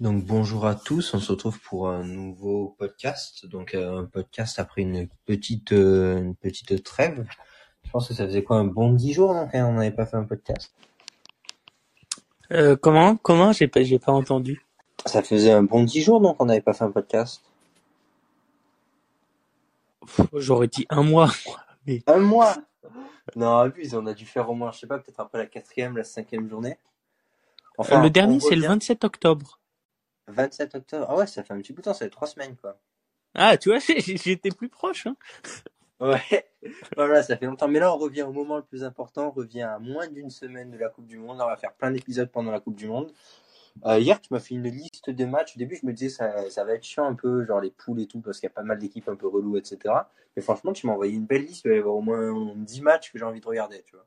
Donc bonjour à tous, on se retrouve pour un nouveau podcast. Donc euh, un podcast après une petite euh, une petite trêve. Je pense que ça faisait quoi un bon dix jours donc hein, on n'avait pas fait un podcast? Euh, comment? Comment? J'ai pas j'ai pas entendu. Ça faisait un bon dix jours donc on n'avait pas fait un podcast. J'aurais dit un mois. Mais... Un mois? Non, abuse, on a dû faire au moins, je sais pas, peut-être après la quatrième, la cinquième journée. Enfin, le dernier c'est le 27 octobre. 27 octobre. Ah ouais, ça fait un petit bout de temps, ça fait trois semaines quoi. Ah, tu vois, j'étais plus proche. Hein. Ouais, voilà, ça fait longtemps. Mais là, on revient au moment le plus important. On revient à moins d'une semaine de la Coupe du Monde. On va faire plein d'épisodes pendant la Coupe du Monde. Euh, hier, tu m'as fait une liste de matchs. Au début, je me disais ça, ça va être chiant un peu, genre les poules et tout, parce qu'il y a pas mal d'équipes un peu reloues, etc. Mais franchement, tu m'as envoyé une belle liste. Il va y avoir au moins 10 matchs que j'ai envie de regarder, tu vois.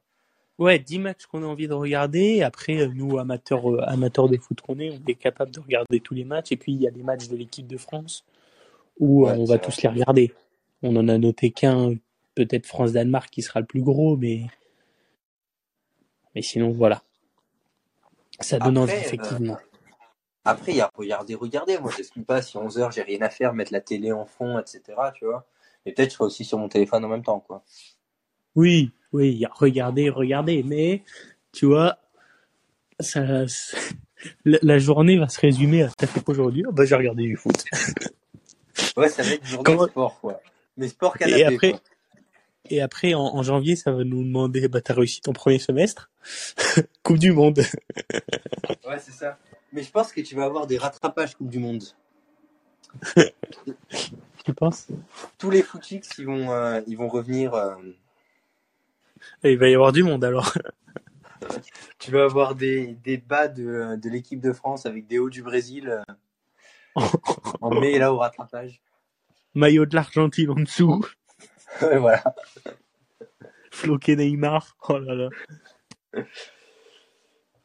Ouais, 10 matchs qu'on a envie de regarder. Après, euh, nous, amateurs, euh, amateurs des foot qu'on est, on est capable de regarder tous les matchs. Et puis, il y a des matchs de l'équipe de France où Ouais, on va vrai. tous les regarder. On en a noté qu'un, peut-être France-Danemark qui sera le plus gros, mais, mais sinon, voilà. Ça donne envie, euh, effectivement. après, il y a regarder, regarder. Moi, j'explique pas si 11 heures, j'ai rien à faire, mettre la télé en fond, etc. Tu vois. Et peut-être je serai aussi sur mon téléphone en même temps, quoi. Oui, oui, regarder, regarder, mais tu vois, ça, la, la journée va se résumer à t'as fait quoi aujourd'hui Ah bah j'ai regardé du foot. Ouais, ça va être journée Comment- sport, quoi. Mais sport canapé, Et après, quoi. et après en, en janvier, ça va nous demander, bah t'as réussi ton premier semestre, Coupe du Monde. Ouais, c'est ça. Mais je pense que tu vas avoir des rattrapages Coupe du Monde. Tu penses? Tous les footix, ils vont, euh, ils vont revenir. euh, Il va y avoir du monde alors. Tu vas avoir des, des bas de, de l'équipe de France avec des hauts du Brésil euh, en mai, là, au rattrapage. Maillot de l'Argentine en dessous, voilà. floqué Neymar. Oh là là.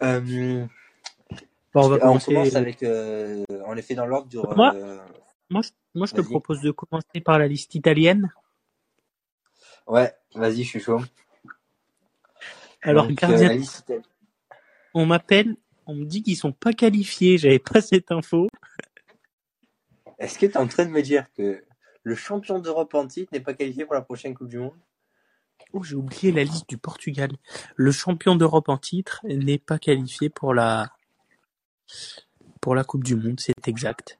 Euh, Bon, on va on commence avec. Euh, on les fait dans l'ordre du. Moi euh, Moi, je, moi, je te propose de commencer par la liste italienne. Ouais, vas-y, je suis chaud. Alors, Donc, euh, gardien, liste italienne. on m'appelle, on me dit qu'ils sont pas qualifiés. J'avais pas cette info. Est-ce que tu es en train de me dire que le champion d'Europe en titre n'est pas qualifié pour la prochaine Coupe du Monde? Oh, j'ai oublié la liste du Portugal. Le champion d'Europe en titre n'est pas qualifié pour la pour la Coupe du Monde, c'est exact.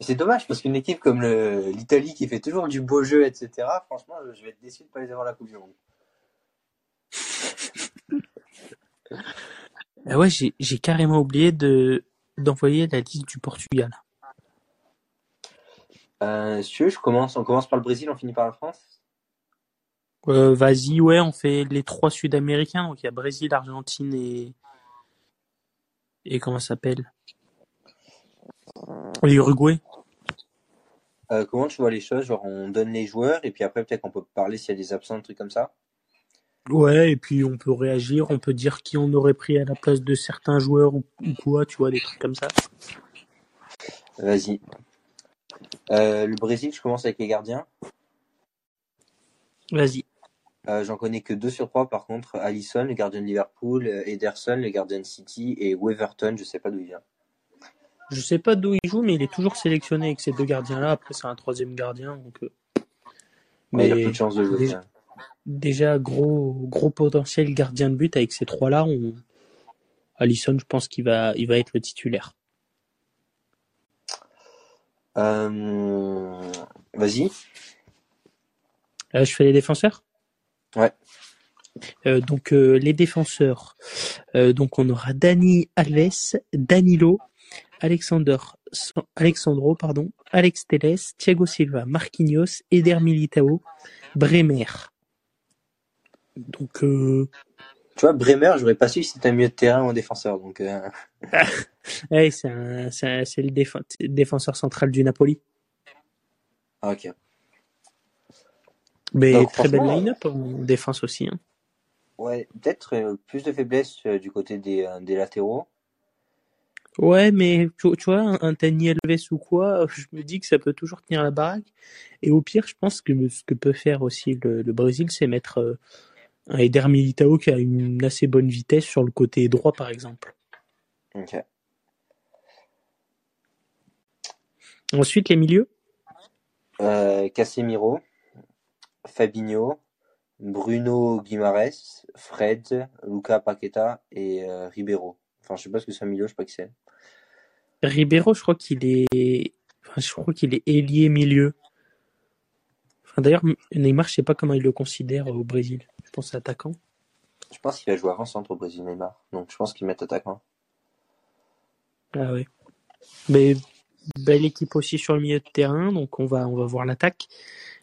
C'est dommage parce qu'une équipe comme l'Italie qui fait toujours du beau jeu, etc., franchement, je vais être déçu de pas les avoir à la Coupe du Monde. Ah ouais, j'ai j'ai carrément oublié de d'envoyer la liste du Portugal. Euh, si tu veux, je commence, on commence par le Brésil, on finit par la France. Euh, vas-y, ouais, on fait les trois Sud-Américains. Donc il y a Brésil, Argentine et et comment ça s'appelle? Et Uruguay. Euh, comment tu vois les choses? Genre, on donne les joueurs et puis après, peut-être qu'on peut parler s'il y a des absents, des trucs comme ça. Ouais, et puis on peut réagir, on peut dire qui on aurait pris à la place de certains joueurs ou, ou quoi, tu vois, des trucs comme ça. Vas-y. Euh, le Brésil, je commence avec les gardiens. Vas-y. Euh, J'en connais que deux sur trois, par contre. Allison, le gardien de Liverpool, euh, Ederson, le gardien de City, et Weverton, je sais pas d'où il vient. Je sais pas d'où il joue, mais il est toujours sélectionné avec ces deux gardiens-là. Après, c'est un troisième gardien, donc. Ouais, il a Mais peu de chance de jouer. déjà, déjà, gros, gros potentiel gardien de but avec ces trois-là. On... Allison, je pense qu'il va, il va être le titulaire. Euh, Vas-y. Là, je fais les défenseurs? Ouais. Euh, donc euh, les défenseurs. Euh, donc on aura Dani Alves, Danilo, Alexander, Alexandro, pardon, Alex Teles, Thiago Silva, Marquinhos, Eder Militao, Bremer. Donc euh, Tu vois, Bremer, j'aurais pas su si c'était un milieu de terrain ou un défenseur. Donc, euh, ouais, c'est le défen- défenseur central du Napoli. ah, ok. Mais Donc, très belle line-up en défense aussi. hein. Ouais, peut-être euh, plus de faiblesse du côté des, des latéraux. Ouais, mais tu, tu vois, un, Dani Alves ou quoi, je me dis que ça peut toujours tenir la baraque. Et au pire, je pense que ce que peut faire aussi le, le Brésil, c'est mettre un Eder Militao qui a une assez bonne vitesse sur le côté droit, par exemple. Ok. Ensuite, les milieux. Euh, Casemiro, Fabinho, Bruno Guimares, Fred, Luca Paqueta et euh, Ribeiro. Enfin, je sais pas ce que c'est un milieu, je sais pas qui c'est. Ribeiro, je crois qu'il est, enfin, je crois qu'il est ailier milieu. Enfin, d'ailleurs, Neymar, je sais pas comment il le considère au Brésil. Je pense attaquant. Je pense qu'il va jouer avant-centre au Brésil, Neymar. Donc, je pense qu'il met attaquant. Ah ouais. Mais belle équipe aussi sur le milieu de terrain, donc on va on va voir l'attaque.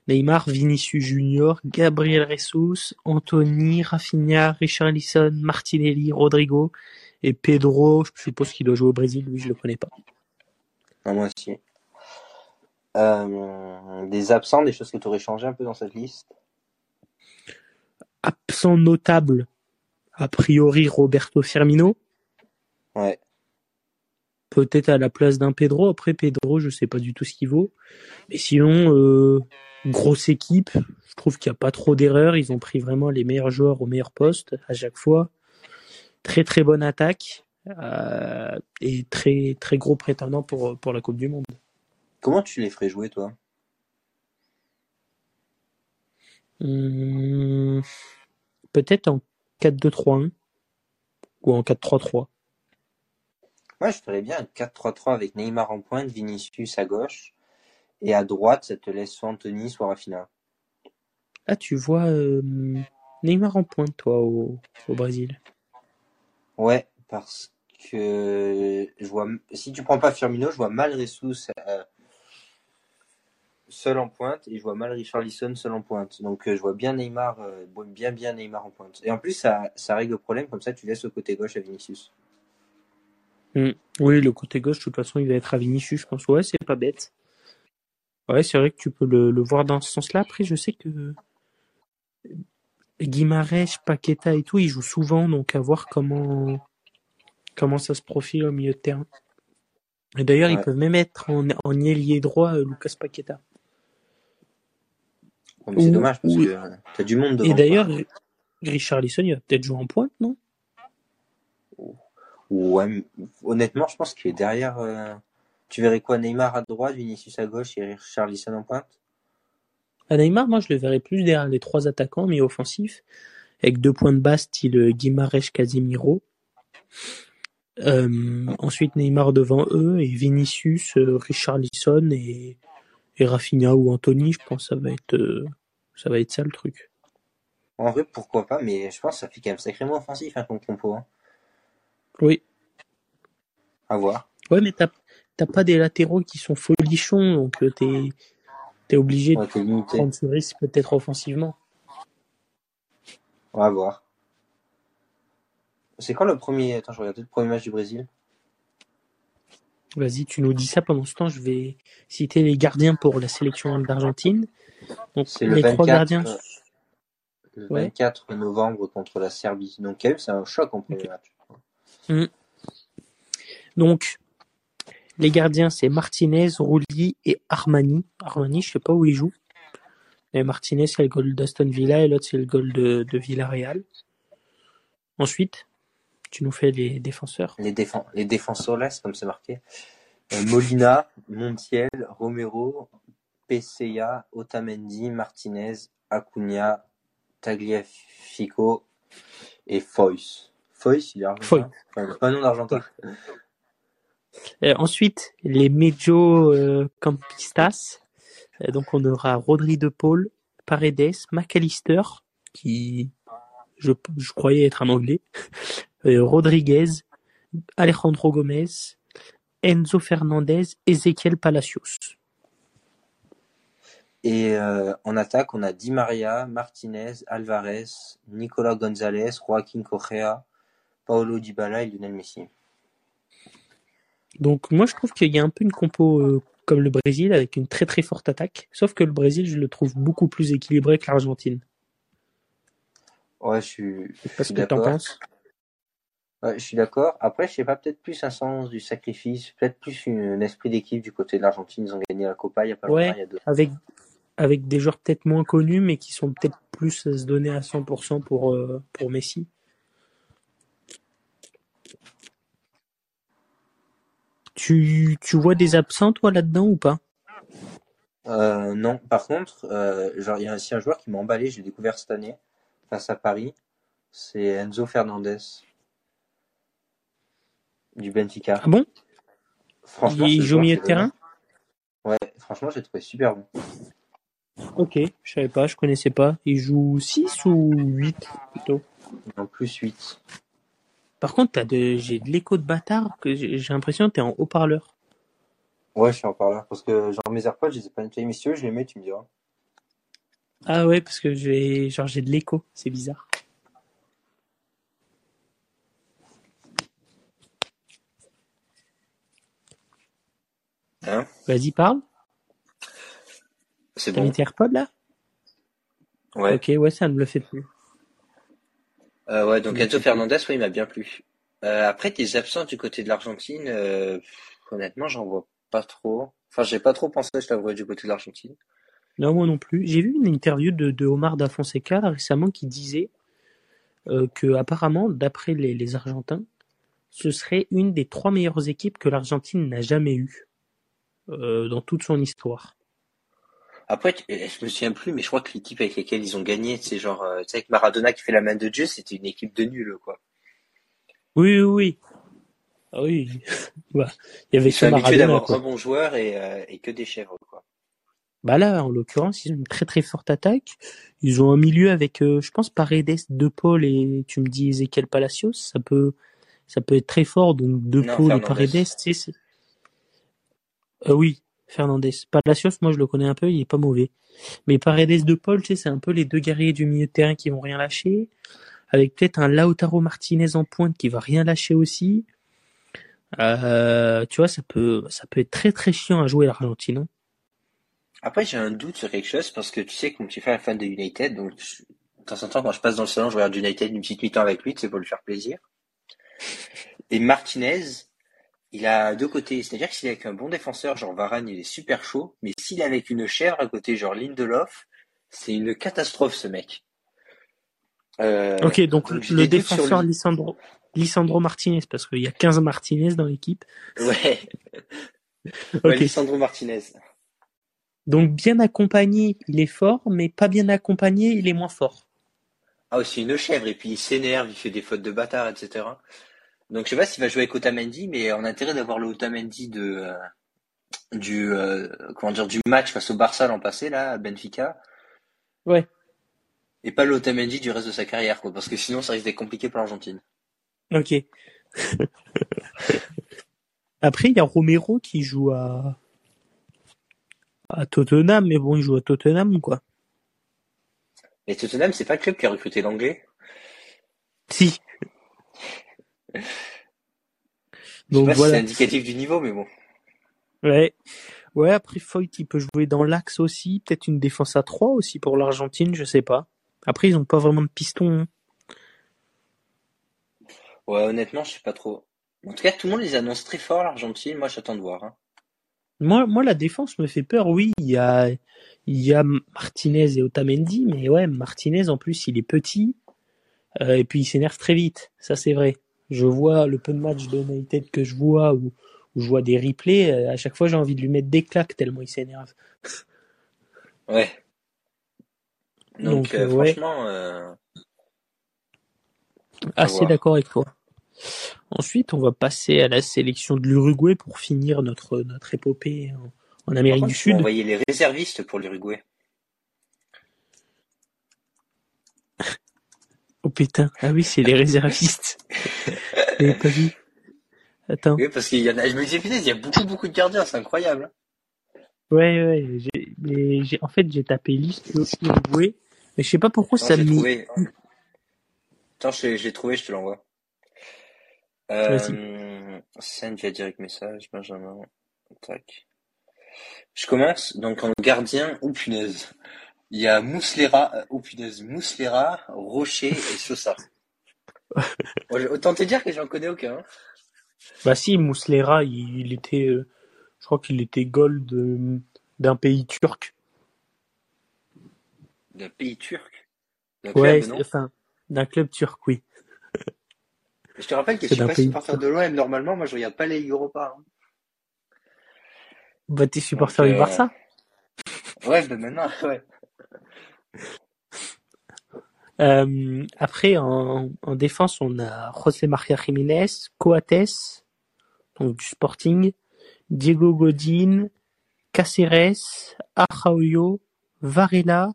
Neymar, Vinicius Junior, Gabriel Jesus, Anthony, Rafinha, Richarlison, Martinelli, Rodrigo et Pedro. Je suppose qu'il doit jouer au Brésil, lui je le connais pas. Ah, moi aussi. Euh, des absents, des choses que tu aurais changé un peu dans cette liste? Absent notable, a priori Roberto Firmino. Ouais. Peut-être à la place d'un Pedro. Après Pedro, je sais pas du tout ce qu'il vaut. Mais sinon, euh, grosse équipe. Je trouve qu'il n'y a pas trop d'erreurs. Ils ont pris vraiment les meilleurs joueurs au meilleur poste à chaque fois. Très très bonne attaque euh, et très très gros prétendant pour pour la Coupe du Monde. Comment tu les ferais jouer, toi? Hum, Peut-être en 4-2-3-1 ou en 4-3-3. Moi, je ferais bien un 4-3-3 avec Neymar en pointe, Vinicius à gauche. Et à droite, ça te laisse soit Anthony, soit Rafinha. Ah, tu vois euh, Neymar en pointe, toi, au, au Brésil. Ouais, parce que je vois, si tu prends pas Firmino, je vois mal Ressus euh, seul en pointe et je vois mal Richarlison seul en pointe. Donc euh, je vois bien Neymar, euh, bien bien Neymar en pointe. Et en plus, ça, ça règle le problème, comme ça tu laisses le côté gauche à Vinicius. Oui, le côté gauche, de toute façon, il va être à Vinicius, je pense. Ouais, c'est pas bête. Ouais, c'est vrai que tu peux le, le voir dans ce sens-là. Après, je sais que Guimarães, Paqueta et tout, ils jouent souvent, donc à voir comment comment ça se profile au milieu de terrain. Et d'ailleurs, ils peuvent même être en, en ailier droit, euh, Lucas Paqueta. Bon, mais c'est dommage parce ou- que euh, t'as du monde devant. Et d'ailleurs, quoi. Richarlison, il va peut-être jouer en pointe, non? Ouais, honnêtement, je pense qu'il est derrière. euh, Tu verrais quoi Neymar à droite, Vinicius à gauche et Richarlison en pointe? À Neymar, moi, je le verrais plus derrière les trois attaquants, mais offensifs, avec deux points de base, style euh, Guimarães, Casemiro. Euh, ensuite, Neymar devant eux, et Vinicius, euh, Richarlison et, et Rafinha ou Anthony, je pense que ça va être, euh, ça va être ça le truc. En vrai, pourquoi pas, mais je pense que ça fait quand même sacrément offensif hein, comme compo. Hein. Oui. À voir. Ouais, mais t'as, t'as pas des latéraux qui sont folichons, donc euh, t'es, t'es obligé Ouais, de limité. prendre ce risque peut-être offensivement. On va voir. C'est quand le premier. Attends, je regarde le premier match du Brésil? Vas-y, tu nous dis ça pendant ce temps. Je vais citer les gardiens pour la sélection d'Argentine. Donc, C'est le les trois 24, gardiens. euh, Le Ouais. 24 novembre contre la Serbie. Donc, quand même, c'est un choc en premier Ok. match. Donc, les gardiens, c'est Martinez, Rulli et Armani. Armani, je sais pas où il joue. Mais Martinez, c'est le goal d'Aston Villa et l'autre, c'est le goal de, de Villarreal. Ensuite, tu nous fais les défenseurs. Les, défen les défenseurs, là, c'est comme c'est marqué. Euh, Molina, Montiel, Romero, PCA, Otamendi, Martinez, Acuna, Tagliafico et Foyce. Foyce, il est argentin. Enfin, a pas un nom d'argentin. Euh, ensuite, les Medio euh, Campistas. Donc, on aura Rodri de Paul, Paredes, McAllister, qui je, je croyais être un anglais, Rodriguez, Alejandro Gomez, Enzo Fernandez, Ezequiel Palacios. Et euh, en attaque, on a Di Maria, Martinez, Alvarez, Nicolas Gonzalez, Joaquin Correa, Paolo Dybala et Lionel Messi. Donc, moi, je trouve qu'il y a un peu une compo euh, comme le Brésil, avec une très très forte attaque. Sauf que le Brésil, je le trouve beaucoup plus équilibré que l'Argentine. Ouais, je suis, Je sais pas ce que t'en penses. Ouais, je suis d'accord. Après, je sais pas, peut-être plus un sens du sacrifice, peut-être plus une- un esprit d'équipe du côté de l'Argentine. Ils ont gagné la Copa il y a pas Ouais. longtemps, il y a deux. avec avec des joueurs peut-être moins connus mais qui sont peut-être plus à se donner à 100% pour euh, pour Messi. Tu, tu vois des absents, toi, là-dedans ou pas? Euh, non, par contre, euh, genre, il y a aussi un joueur qui m'a emballé, je l'ai découvert cette année, face à Paris. C'est Enzo Fernandez. Du Benfica. Ah bon? Franchement, Il joue au milieu de terrain? Ouais, franchement, j'ai trouvé super bon. Ok, je savais pas, je connaissais pas. Il joue 6 ou 8 plutôt? En plus 8. Par contre, t'as de... j'ai de l'écho de bâtard que j'ai l'impression que t'es en haut-parleur. Ouais, je suis en parleur. Parce que, genre, mes AirPods, je les ai pas nettoyés. Mais si tu veux, je les mets, tu me diras. Ah ouais, parce que j'ai genre j'ai de l'écho, c'est bizarre. Hein Vas-y, parle. C'est bon. mis tes AirPods là? Ouais. Ok, ouais, ça ne me le fait plus. Euh, ouais, donc Enzo Fernandez, ouais, il m'a bien plu. Euh, après, tes absents du côté de l'Argentine, euh, honnêtement, j'en vois pas trop. Enfin, j'ai pas trop pensé, je t'avouerai, du côté de l'Argentine. Non, moi non plus. J'ai vu une interview de, de Omar da Fonseca là, récemment qui disait que apparemment, d'après les, les Argentins, ce serait une des trois meilleures équipes que l'Argentine n'a jamais eues euh, dans toute son histoire. Après, euh, je me souviens plus, mais je crois que l'équipe avec laquelle ils ont gagné, c'est genre, euh, tu sais, avec Maradona qui fait la main de Dieu, c'était une équipe de nuls, quoi. Oui, oui, oui. Ah oui. Bah, il y avait Ils sont habitués d'avoir un bon joueur et, euh, et que des chèvres, quoi. Bah là, en l'occurrence, ils ont une très très forte attaque. Ils ont un milieu avec, euh, je pense, Paredes, De Paul et tu me dis Ezequiel Palacios. Ça peut, ça peut être très fort. Donc De Non, Paul et. Paredes, tu sais. Euh, oui, Fernandez. Palacios, moi je le connais un peu, il est pas mauvais. Mais Paredes, De Paul, tu sais, c'est un peu les deux guerriers du milieu de terrain qui vont rien lâcher. Avec peut-être un Lautaro Martinez en pointe qui va rien lâcher aussi. Euh, tu vois, ça peut, ça peut être très très chiant à jouer l'Argentine. hein. Après, j'ai un doute sur quelque chose parce que tu sais que mon petit frère fan de United, donc de temps en temps, quand je passe dans le salon, je regarde United une petite mi-temps avec lui, c'est pour lui faire plaisir. Et Martinez, il a deux côtés. C'est-à-dire que s'il est avec un bon défenseur, genre Varane, il est super chaud, mais s'il est avec une chèvre à côté, genre Lindelof, c'est une catastrophe, ce mec. Euh, Ok, donc, le défenseur lui. Lisandro Martinez, parce qu'il y a 15 Martinez dans l'équipe. Ouais, Ok. ouais, Lisandro Martinez. Donc bien accompagné, il est fort, mais pas bien accompagné, il est moins fort. Ah, aussi une chèvre, et puis il s'énerve, il fait des fautes de bâtard, etc. Donc je sais pas s'il va jouer avec Otamendi, mais on a intérêt d'avoir le Otamendi de euh, du euh, comment dire du match face au Barça l'an passé là, à Benfica, Ouais. et pas le Otamendi du reste de sa carrière, quoi, parce que sinon ça risque d'être compliqué pour l'Argentine. Ok. Après, il y a Romero qui joue à à Tottenham, mais bon, il joue à Tottenham, quoi. Et Tottenham, c'est pas le club qui a recruté l'anglais. Si. Je sais Donc pas si voilà. c'est indicatif du niveau, mais bon. Ouais. Ouais, après Foyt, il peut jouer dans l'axe aussi, peut-être une défense à 3 aussi pour l'Argentine, je sais pas. Après, ils ont pas vraiment de piston. hein. Ouais, honnêtement, je sais pas trop. En tout cas, tout le monde les annonce très fort l'Argentine. Moi, j'attends de voir. hein. Moi, moi, la défense me fait peur. Oui, il y a, il y a Martinez et Otamendi, mais ouais, Martinez en plus, il est petit euh, et puis il s'énerve très vite. Ça, c'est vrai. Je vois le peu de matchs de United que je vois ou où je vois des replays. euh, à chaque fois, j'ai envie de lui mettre des claques tellement il s'énerve. Ouais. Donc, Donc, euh, euh, ouais. franchement, euh, Assez d'accord avec toi. Ensuite, on va passer à la sélection de l'Uruguay pour finir notre notre épopée en, Amérique contre, du Sud. envoyer les réservistes pour l'Uruguay. Oh putain, ah oui, c'est les réservistes. J'avais pas vu. Attends. Oui, parce qu'il y en a, je me disais, putain, il y a beaucoup, beaucoup de gardiens, c'est incroyable. Ouais, ouais, j'ai, mais j'ai, en fait, j'ai tapé liste Uruguay, mais je sais pas pourquoi Attends, ça me trouvé. Attends, je l'ai je l'ai trouvé, je te l'envoie. Euh, send via direct message, Benjamin. Tac. Je commence, donc en gardien, ou punaise. Il y a Mouslera, euh, oh punaise, Rocher et Sosa. Autant te dire que j'en connais aucun. hein. Bah si, Mouslera, il, il était, euh, je crois qu'il était gold euh, d'un pays turc. D'un pays turc? D'un Ouais, club, non? c'est- enfin, d'un club turc, oui. Je te rappelle que je c'est suis d'un pas pays supporter de l'OM normalement, moi je regarde pas les Europa. hein. Bah, t'es supporter Donc, du euh, Barça? Ouais, bah maintenant, ouais. Euh, après, en, en défense, on a José María Jiménez, Coates, donc du Sporting, Diego Godin, Cáceres, Araujo, Varela,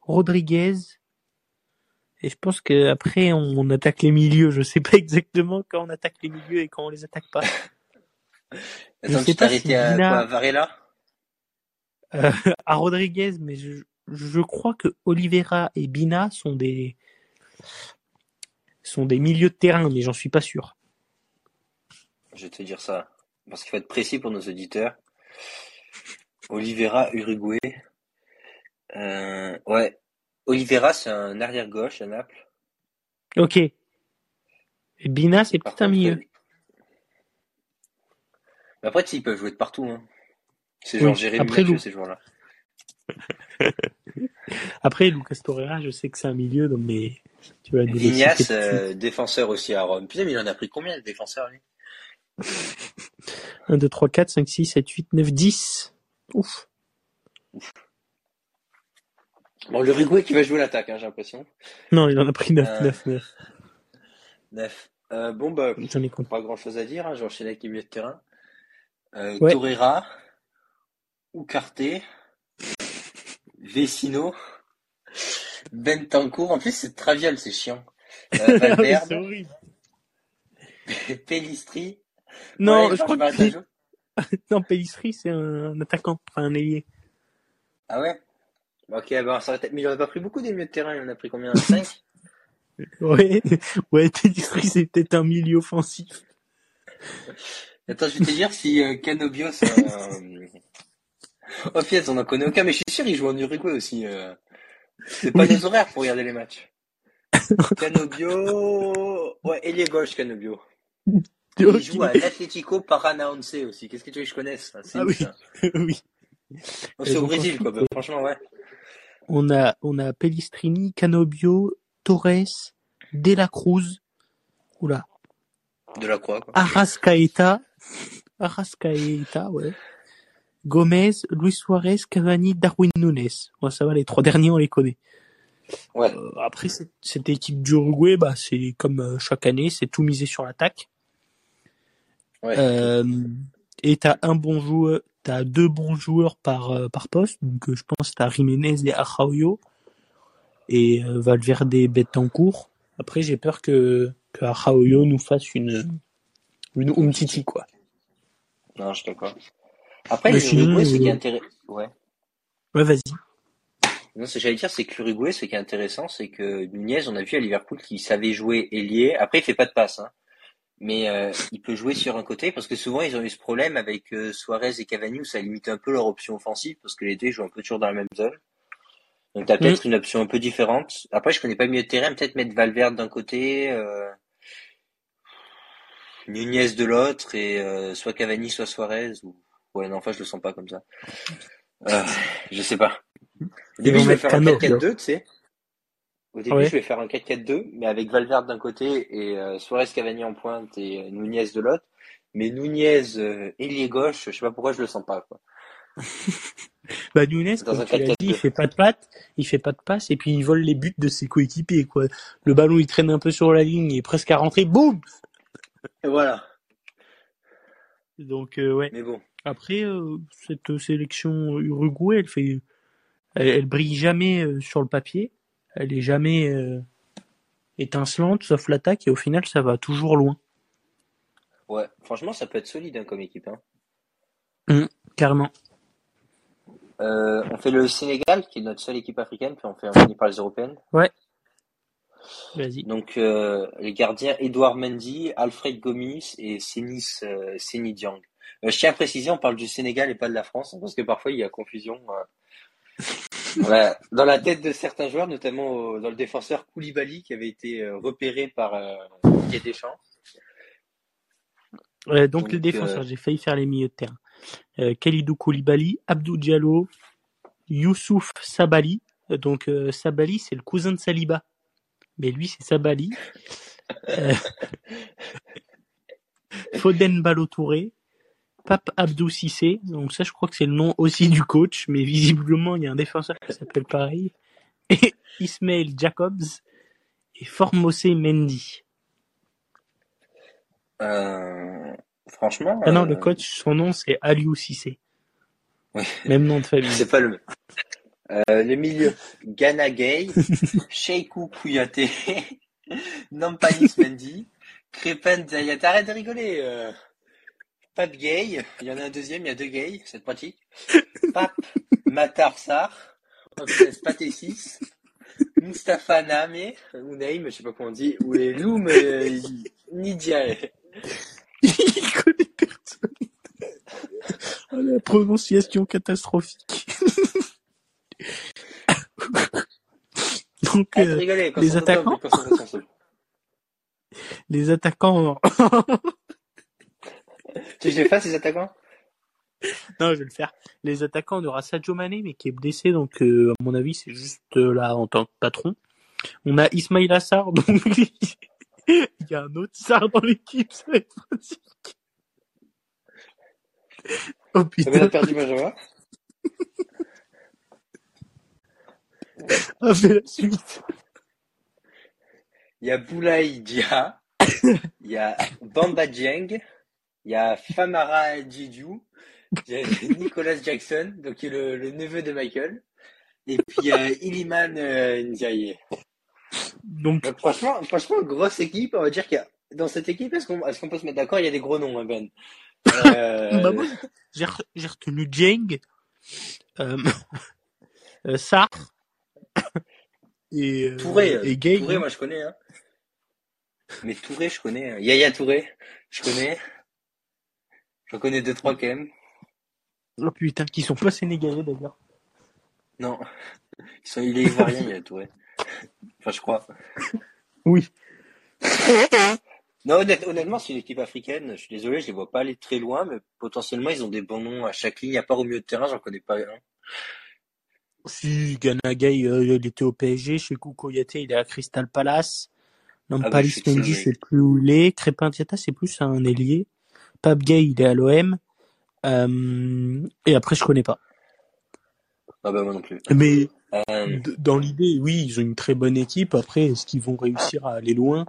Rodriguez. Et je pense que après on, on attaque les milieux. Je sais pas exactement quand on attaque les milieux et quand on les attaque pas. Je Attends, sais tu t'es arrêté si à quoi, Varela? Euh, à Rodriguez, mais je, je crois que Oliveira et Bina sont des sont des milieux de terrain, mais j'en suis pas sûr. Je vais te dire ça. Parce qu'il faut être précis pour nos auditeurs. Oliveira, Uruguay. Euh, ouais. Oliveira, c'est un arrière gauche à Naples. Ok. Et Bina, c'est peut-être un milieu. Mais après, ils peuvent jouer de partout. Hein. C'est Oui, genre Jérémy après, Mathieu, ces joueurs-là. Après, Lucas Torreira, je sais que c'est un milieu, donc mais tu vas le suite. euh, défenseur aussi à Rome. Putain, mais il en a pris combien de défenseurs, lui? 1, 2, 3, 4, 5, 6, 7, 8, 9, 10. Ouf. Bon, l'Uruguay qui va jouer l'attaque, hein, j'ai l'impression. Non, il en a pris 9, Euh, 9, 9. Neuf. Euh, bon, bah, pas grand chose à dire. Hein. J'ai enchaîné avec les milieux de terrain. Euh, Ouais. Torreira, Vecino, Bentancourt. En plus, c'est Traviol, c'est chiant. Euh, c'est Valverde, horrible. Pellistri. Non, Ouais, je crois que non, Pellistri, c'est un, attaquant, enfin un ailier. Ah ouais? Ok, bah, ça aurait mais il en a pas pris beaucoup des milieux de terrain. Il en a pris combien? 5 Ouais, ouais, Pellistri, c'est peut-être un milieu offensif. Attends, je vais te dire si euh, Canobio, c'est un... Oh, Fiat, on en connaît aucun, mais je suis sûr, il joue en Uruguay aussi. euh. C'est pas Oui. des horaires pour regarder les matchs. Canobio... Ouais, ailier gauche, Canobio. Il joue à l'Atlético Paranaense aussi. Qu'est-ce que tu veux que je connaisse? Ça Ah où, oui. oui. Oh, C'est au Brésil, quoi. Bah, franchement, ouais. On a, on a Pellistrini, Canobio, Torres, De La Cruz, oula, De la croix, quoi. Arrascaeta, Arrascaeta, ouais, Gomez, Luis Suarez, Cavani, Darwin Nunes. Bon, ça va, les trois derniers, on les connaît. Ouais. Euh, après, cette, équipe d'Uruguay, bah, c'est comme euh, chaque année, c'est tout misé sur l'attaque. Ouais. Euh, et t'as un bon joueur, t'as deux bons joueurs par par poste. Donc je pense que t'as Jiménez et Araujo et Valverde et Betancourt. Après j'ai peur que que Araujo nous fasse une une Umtiti quoi. Non, je suis d'accord. Après, l'Uruguay, ce qui est euh, intéressant... Ouais. Ouais vas-y. Non, ce que j'allais dire, c'est que l'Uruguay, ce qui est intéressant, c'est que Nunez, on a vu à Liverpool qu'il savait jouer ailier. Après, il fait pas de passe, hein. Mais euh, il peut jouer sur un côté parce que souvent ils ont eu ce problème avec euh, Suarez et Cavani où ça limitait un peu leur option offensive parce que les deux jouent un peu toujours dans la même zone. Donc t'as peut-être une option un peu différente. Après je connais pas mieux de terrain, peut-être mettre Valverde d'un côté, euh, Nunez de l'autre et euh, soit Cavani soit Suarez ou ouais non enfin je le sens pas comme ça. Euh, je sais pas. Au début je vais faire un Cano, 4-4-2 tu sais. Au début, Ouais. je vais faire un 4-4-2, mais avec Valverde d'un côté et euh, Suarez Cavani en pointe et euh, Nunez de l'autre. Mais Nunez, euh, ailier gauche, je sais pas pourquoi je le sens pas. Quoi. Bah Dans comme un tu l'as 4-4-2. dit, il fait pas de patte, il fait pas de passe et puis il vole les buts de ses coéquipiers quoi. Le ballon il traîne un peu sur la ligne, il est presque à rentrer, boum. Et voilà. Donc euh, ouais. Mais bon, Après, euh, cette sélection Uruguay, elle fait, elle, elle brille jamais euh, sur le papier. Elle est jamais euh, étincelante, sauf l'attaque, et au final, ça va toujours loin. ouais, franchement, ça peut être solide hein, comme équipe. Hein. Carrément. Euh, on fait le Sénégal, qui est notre seule équipe africaine, puis on fait on finit par les européennes. Vas-y. Donc euh, les gardiens Edouard Mendy, Alfred Gomis et Sénis euh, Séni Diang. Euh, je tiens à préciser, on parle du Sénégal et pas de la France, parce que parfois il y a confusion. euh. Dans la tête de certains joueurs, notamment au- dans le défenseur Koulibaly, qui avait été euh, repéré par euh, Didier Deschamps. Euh, donc, Donc, les défenseurs, euh, j'ai failli faire les milieux de terrain. Khalidou Koulibaly, Abdou Diallo, Youssouf Sabali. Donc Sabali, c'est le cousin de Saliba. Mais lui, c'est Sabali. Foden Ballo-Touré, Pape Abdou Cissé. Donc ça, je crois que c'est le nom aussi du coach, mais visiblement, il y a un défenseur qui s'appelle pareil. Et Ismail Jacobs et Formosé Mendy. Euh, franchement. Ah non, le euh, coach, son nom, c'est Aliou Cissé. Oui. Même nom de famille. C'est pas le même. Euh, le milieu, Ghana Gay, Sheikou Kouyaté, Nampalis Mendy, Crépin Zayat. Arrête de rigoler. Pape Gay, il y en a un deuxième, il y a deux gays, c'est pratique. Pape Matar Sarr, on te laisse Pathé 6, Mustapha Name, ou je sais pas comment on dit, ou les Loum euh, Nidiae. Il connaît personne. Oh, la prononciation catastrophique. Donc, de euh, les attaquants les attaquants, Tu sais pas ces attaquants? Non, je vais le faire. Les attaquants, on aura Sadio Mané, mais qui est blessé, donc euh, à mon avis, c'est juste euh, là en tant que patron. On a Ismail Assar, donc il y a un autre Sarr dans l'équipe, ça va être pratique. Oh putain, va perdu Benjamin on fait la suite. Il y a Boulaye Dia, il y a Bamba Dieng, il y a Famara Didiou, il y a Nicolas Jackson, donc qui est le, le neveu de Michael, et puis il y a Iliman euh, Ndiaye. Donc, Donc franchement, franchement, grosse équipe, on va dire qu'il y a dans cette équipe, est-ce qu'on qu'on peut se mettre d'accord? Il y a des gros noms, hein, Ben. Euh, bah, j'ai re- j'ai retenu Dieng, euh, euh, Sarr, et, euh, Touré, euh, et Gay. Touré, moi je connais. Hein. Mais Touré, je connais. hein. Yaya Touré, je connais. J'en connais deux trois quand même. Oh putain, qui sont pas sénégalais d'ailleurs. Non, ils sont, il est ivoirien, Yaya Touré. Enfin, je crois. Oui. Non, honnête- honnêtement, c'est une équipe africaine. Je suis désolé, je les vois pas aller très loin, mais potentiellement, ils ont des bons noms à chaque ligne. À part au milieu de terrain, j'en connais pas un. Si, Ghana Gay, euh, il était au PSG, chez Kouyate, il est à Crystal Palace. Ah Nampalis que c'est Mendy, vrai. je sais plus où il est. Crépin Diatta, c'est plus un ailier. Pape Gay, il est à l'OM. Euh, et après, je connais pas. Ah bah moi non plus. Mais Euh, dans l'idée, oui, ils ont une très bonne équipe. Après, est-ce qu'ils vont réussir à aller loin?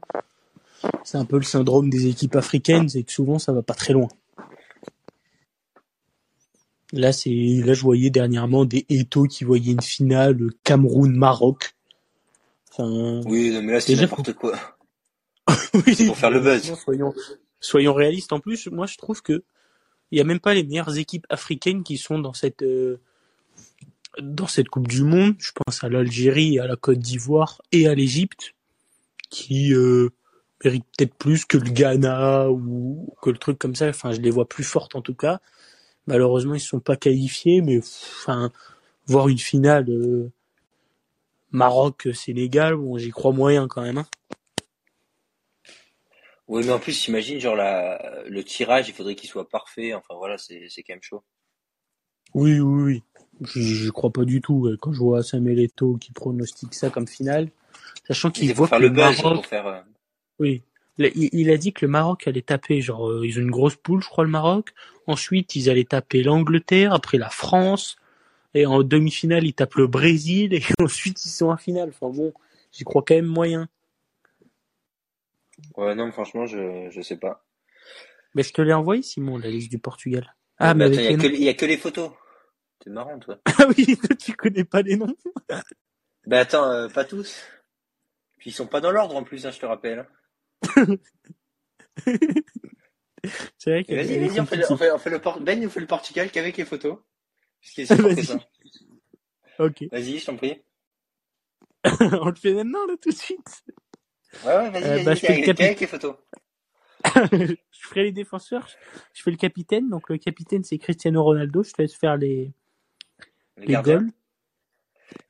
C'est un peu le syndrome des équipes africaines, c'est que souvent, ça va pas très loin. Là, c'est là, je voyais dernièrement des Eto qui voyaient une finale Cameroun-Maroc. Enfin, oui, non, mais là, c'est n'importe quoi. oui, C'est pour faire le buzz. Soyons, soyons réalistes. En plus, moi, je trouve que il y a même pas les meilleures équipes africaines qui sont dans cette euh, dans cette Coupe du Monde. Je pense à l'Algérie, à la Côte d'Ivoire et à l'Égypte, qui euh, méritent peut-être plus que le Ghana ou que le truc comme ça. Enfin, je les vois plus fortes en tout cas. Malheureusement, ils ne sont pas qualifiés, mais enfin, voir une finale euh, Maroc-Sénégal, bon, j'y crois moyen quand même. Hein. Oui, mais en plus, imagine, genre, la, le tirage, il faudrait qu'il soit parfait. Enfin, voilà, c'est, c'est quand même chaud. Oui, oui, oui. Je, je crois pas du tout. Quand je vois Samuel Eto'o qui pronostique ça comme finale, sachant qu'il voit faire que le buzz, Maroc, pour faire, euh, oui, il, il a dit que le Maroc allait taper, genre euh, ils ont une grosse poule, je crois le Maroc. Ensuite, ils allaient taper l'Angleterre, après la France, et en demi-finale ils tapent le Brésil, et ensuite ils sont en finale. Enfin bon, j'y crois quand même moyen. Ouais, non, franchement, je, je sais pas. Mais je te l'ai envoyé, Simon, la liste du Portugal. Ah, mais mais attends, il y, a que, a que les photos. C'est marrant, toi. Ah oui, tu connais pas les noms. Ben attends, euh, pas tous. Puis ils sont pas dans l'ordre en plus, hein, je te rappelle. C'est vrai a Vas-y, vas-y, on fait, le, on, fait, on fait le Por- Ben nous fait le Portugal qu'avec les photos. Parce que ça. Ok. Vas-y, je t'en prie. On le fait maintenant, là, tout de suite. Ouais, ouais, vas-y, vas-y, bah, je fais le avec, capi- avec les photos. je ferai les défenseurs, je fais le capitaine. Donc le capitaine c'est Cristiano Ronaldo. Je te laisse faire les, Les les gardiens. goals.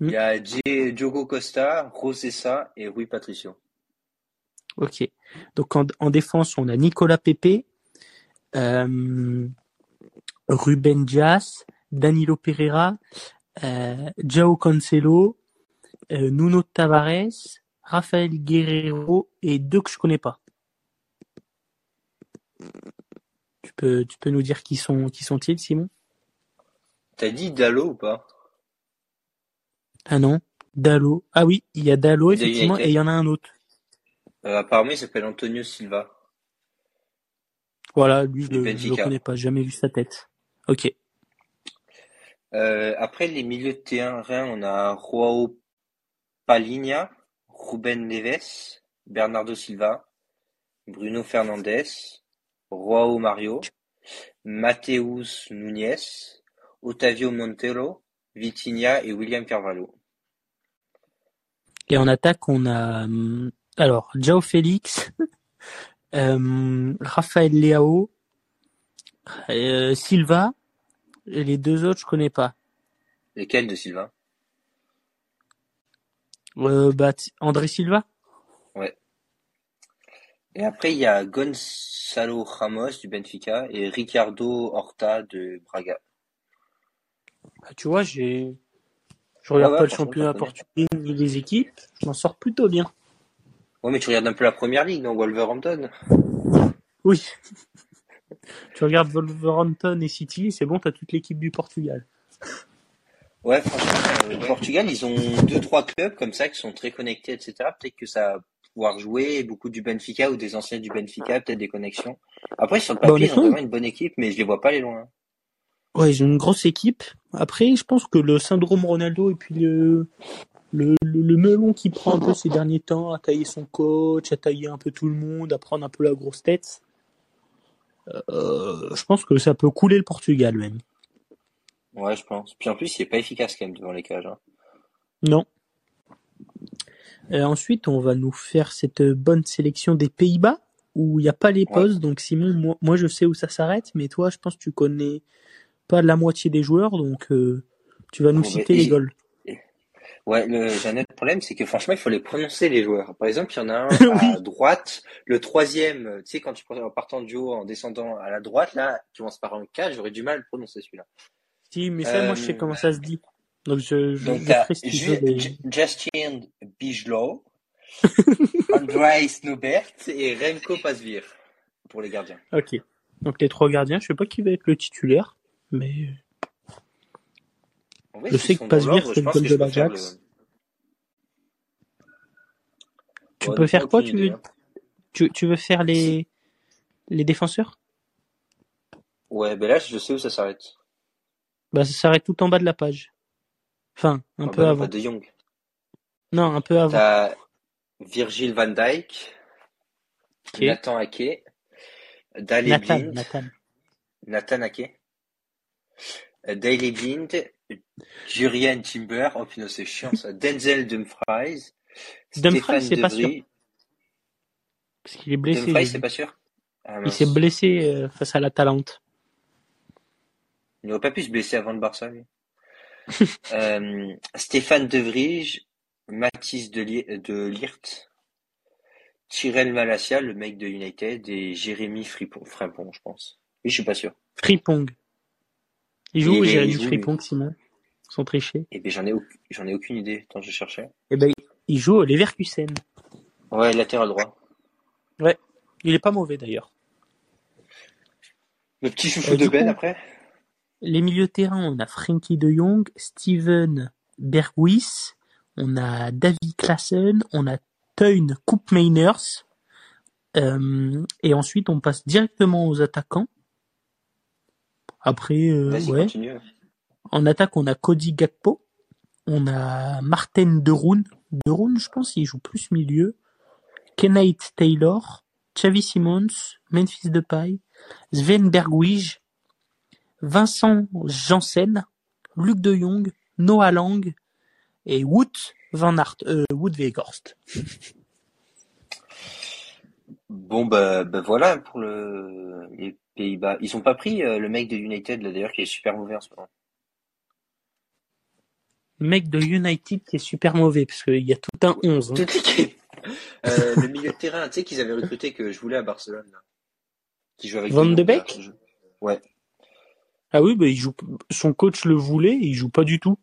Il y a J- Diogo Costa, Rosessa et Rui Patricio. Ok. Donc en, en défense on a Nicolas Pepe, euh, Ruben Dias, Danilo Pereira, euh, Joao Cancelo, euh, Nuno Tavares, Rafael Guerrero et deux que je connais pas. Tu peux, tu peux nous dire qui sont, qui sont-ils, Simon? T'as dit Dallo ou pas? Ah non, Dallo. Ah oui, il y a Dallo, effectivement, et il y en a un autre. euh, Apparemment, il s'appelle Antonio Silva. Voilà, lui, je le, Benfica. connais pas, jamais vu sa tête. Ok. Euh, après les milieux de terrain, on a Joao Palinha, Ruben Neves, Bernardo Silva, Bruno Fernandes, Joao Mario, Mateus Nunes, Otavio Montero, Vitinha et William Carvalho. Et en attaque, on a hum, alors Jao Félix, euh, Raphaël Leao, euh, Silva, et les deux autres, je connais pas. Lesquels de Silva? Euh, bah, André Silva Et après, il y a Gonzalo Ramos du Benfica et Ricardo Horta de Braga. Bah, Tu vois, j'ai je regarde Ouais, pas ouais, le championnat portugais ni les équipes, je m'en sors plutôt bien. Ouais, mais tu regardes un peu la première ligue, non Wolverhampton? Oui. tu regardes Wolverhampton et City, c'est bon, t'as toute l'équipe du Portugal. Ouais, franchement, euh, au Portugal, ils ont deux, trois clubs comme ça qui sont très connectés, etc. Peut-être que ça va pouvoir jouer, beaucoup du Benfica ou des anciens du Benfica, peut-être des connexions. Après, sur le Bah, papier, ils ont vraiment une bonne équipe, mais je les vois pas aller loin. Ouais, ils ont une grosse équipe. Après, je pense que le syndrome Ronaldo et puis le, le, le, le melon qui prend un peu ces derniers temps, à tailler son coach, à tailler un peu tout le monde, à prendre un peu la grosse tête, euh, je pense que ça peut couler le Portugal même. Ouais, je pense. Puis en plus, il est pas efficace quand même devant les cages. hein. Non. Euh, ensuite, on va nous faire cette bonne sélection des Pays-Bas où il n'y a pas les Ouais. postes. Donc Simon, moi, moi je sais où ça s'arrête, mais toi, je pense que tu connais pas la moitié des joueurs, donc euh, tu vas nous Bon, citer les goals. Ouais, le, j'ai un autre problème, c'est que franchement, il faut les prononcer, les joueurs. Par exemple, il y en a un Oui. à droite, le troisième, tu sais, quand tu prends en partant du haut, en descendant à la droite, là, qui commence par un K, j'aurais du mal à le prononcer, celui-là. Si, mais ça, moi, je sais Euh, comment ça se dit. Donc, je, Donc, ferai Ju- Justin Bijlow, Andrei Snobert et Remco Pasvir pour les gardiens. Ok. Donc, les trois gardiens, je sais pas qui va être le titulaire, mais vrai, Je sais que Pasvir, c'est le goal de l'Ajax. le- tu Ouais, peux faire quoi tu veux, hein. tu, tu veux faire les, les défenseurs? Ouais, ben là, je sais où ça s'arrête. Bah, ça s'arrête tout en bas de la page. Enfin, un peu bah avant. de Jong. Non, un peu avant. T'as Virgil van Dijk. Nathan Ake, Daley Nathan, Blind, Nathan. Nathan Ake, Daley Blind, Jurien Timber, oh putain c'est chiant ça, Denzel Dumfries, Dumfries, c'est pas sûr. Parce qu'il est blessé. Dumfries c'est pas sûr ah, Il s'est blessé euh, face à la Talente. Il n'aurait pas pu se blesser avant le Barça lui. euh, Stéphane De Vrij, Mathis de, Li- de Lirt, Tyrell Malacia, le mec de United, et Jérémy Fripon, Frimpong, je pense. Oui, je suis pas sûr. Fripong. Il joue Jérémy. Fripong, Simon? Sans tricher. Et ben j'en ai, j'en ai aucune idée, tant je cherchais. Eh ben, il joue au Leverkusen. Ouais, latéral droit. Ouais. Il est pas mauvais d'ailleurs. Le petit chouchou Euh, de Ben coup- après? Les milieux de terrain, on a Frankie de Jong, Steven Berghuis, on a David Klaassen, on a Teun Koopmeiners. Euh, et ensuite, on passe directement aux attaquants. Après, euh, ouais. En attaque, on a Cody Gakpo, on a Martin Deroun. Deroun, je pense, il joue plus milieu. Kenneth Taylor, Xavi Simons, Memphis Depay, Sven Bergwijn, Vincent Janssen, Luc de Jong, Noah Lang et Wout van Aert, euh, Wout Weghorst. Bon, bah, bah voilà pour le, les Pays-Bas. Ils ont pas pris euh, le mec de United, là, d'ailleurs, qui est super mauvais en ce moment. Mec de United qui est super mauvais parce qu'il y a tout un 11. hein. Euh, le milieu de terrain, tu sais, qu'ils avaient recruté que je voulais à Barcelone, là. Qui joue avec Van de. Beek Je- Ouais. Ah oui, bah, il joue, son coach le voulait il joue pas du tout.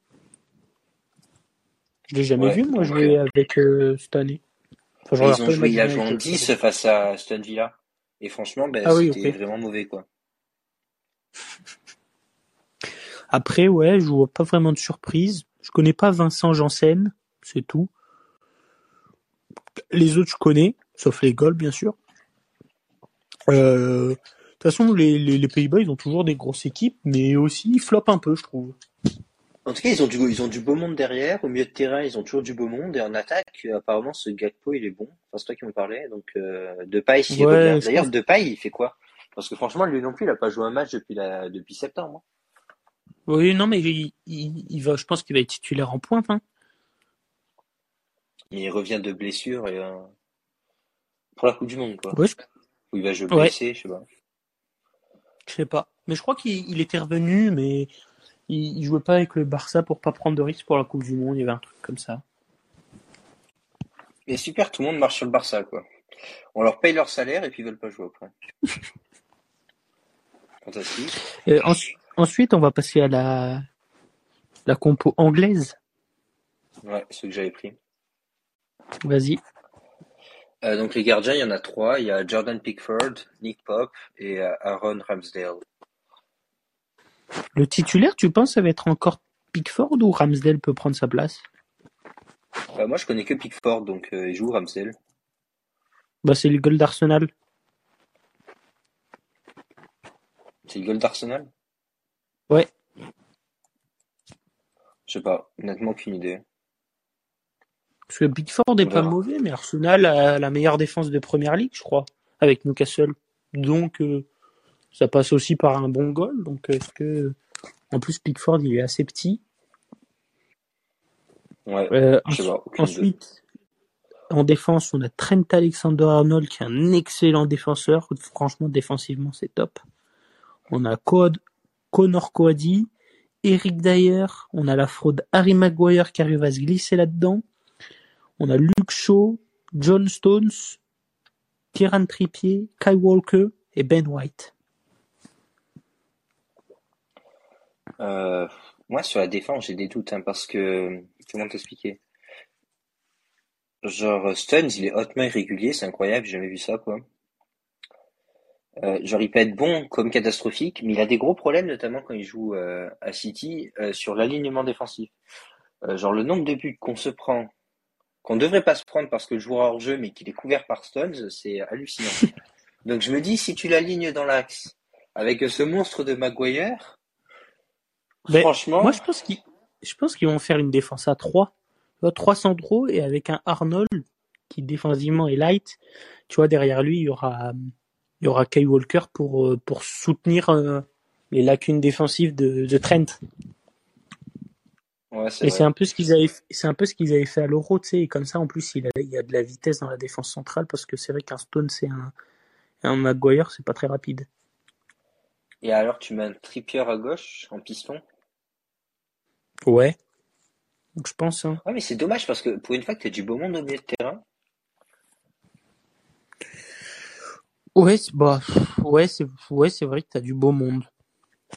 Je l'ai jamais Ouais, vu, moi, jouer avec euh, cette année. Enfin, ils ont joué, il a en United. 10 face à Aston Villa. Et franchement, ben, Ah oui, c'était vraiment mauvais, quoi. Après, ouais, je vois pas vraiment de surprise. Je connais pas Vincent Janssen, c'est tout. Les autres, je connais, sauf les Gauls, bien sûr. Euh, toute façon, les, les, les Pays-Bas, ils ont toujours des grosses équipes, mais aussi, ils flopent un peu, je trouve. En tout cas, ils ont du, ils ont du beau monde derrière. Au milieu de terrain, ils ont toujours du beau monde. Et en attaque, apparemment, ce Gakpo, il est bon. Enfin, c'est toi qui me parlais. Donc, euh, Depay, Ouais, D'ailleurs, pense- Depay, il fait quoi? Parce que franchement, lui non plus, il a pas joué un match depuis la, depuis septembre. hein. Oui, non, mais il, il, il va, je pense qu'il va être titulaire en pointe, hein. Mais il revient de blessure et, euh, pour la Coupe du Monde, quoi. Ouais, je, Ou il va jouer ouais, blessé, je sais pas. Je sais pas. Mais je crois qu'il il était revenu, mais il, il jouait pas avec le Barça pour pas prendre de risque pour la Coupe du Monde. Il y avait un truc comme ça. Mais super, tout le monde marche sur le Barça, quoi. On leur paye leur salaire et puis ils veulent pas jouer après. Fantastique. Euh, ens- ensuite, on va passer à la, la compo anglaise. Ouais, ceux que j'avais pris. Vas-y. Euh, donc les gardiens, il y en a trois. Il y a Jordan Pickford, Nick Pope et euh, Aaron Ramsdale. Le titulaire, tu penses, ça va être encore Pickford ou Ramsdale peut prendre sa place? Euh, moi, je connais que Pickford, donc euh, il joue Ramsdale. Bah, c'est le goal d'Arsenal. C'est le goal d'Arsenal? Ouais. Je sais pas, honnêtement, aucune idée. Parce que Pickford est On pas mauvais, mais Arsenal a la meilleure défense de première ligue, je crois, avec Newcastle. Donc, euh, ça passe aussi par un bon goal. Donc, est-ce que, en plus, Pickford, il est assez petit. Ouais, Euh, je sais ensu- pas, aucune idée. ensuite, en défense, on a Trent Alexander-Arnold, qui est un excellent défenseur. Franchement, défensivement, c'est top. On a Code, Connor Coady, Eric Dyer. On a la fraude Harry Maguire qui arrive à se glisser là-dedans. On a Luke Shaw, John Stones, Kieran Trippier, Kai Walker et Ben White. Euh, moi, sur la défense, j'ai des doutes, hein, parce que, comment t'expliquer? Genre, Stones, il est hautement irrégulier, c'est incroyable, j'ai jamais vu ça, quoi. Euh, genre, il peut être bon comme catastrophique, mais il a des gros problèmes, notamment quand il joue euh, à City, sur l'alignement défensif. Genre, le nombre de buts qu'on se prend, qu'on devrait pas se prendre parce que le joueur hors jeu, mais qu'il est couvert par Stones, c'est hallucinant. Donc, je me dis, si tu l'alignes dans l'axe, avec ce monstre de Maguire, Ben, franchement, Moi, je pense qu'ils, je pense qu'ils vont faire une défense à 3. Tu vois, 3 centraux et avec un Arnold qui défensivement est light. Tu vois, derrière lui, il y aura, il y aura Kai Walker pour, euh, pour soutenir euh, les lacunes défensives de, de Trent. Ouais, Et c'est un peu ce qu'ils avaient, c'est un peu ce qu'ils avaient fait à l'Euro, tu sais. Et comme ça, en plus, il, a, il y a de la vitesse dans la défense centrale parce que c'est vrai qu'un Stone, c'est un, un Maguire, c'est pas très rapide. Et alors, tu mets un Trippier à gauche, en piston? Ouais. Donc, je pense, hein. Ouais, mais c'est dommage parce que pour une fois que tu as du beau monde au milieu de terrain, Ouais, c'est- bah, ouais, c'est, ouais, c'est vrai que t'as du beau monde.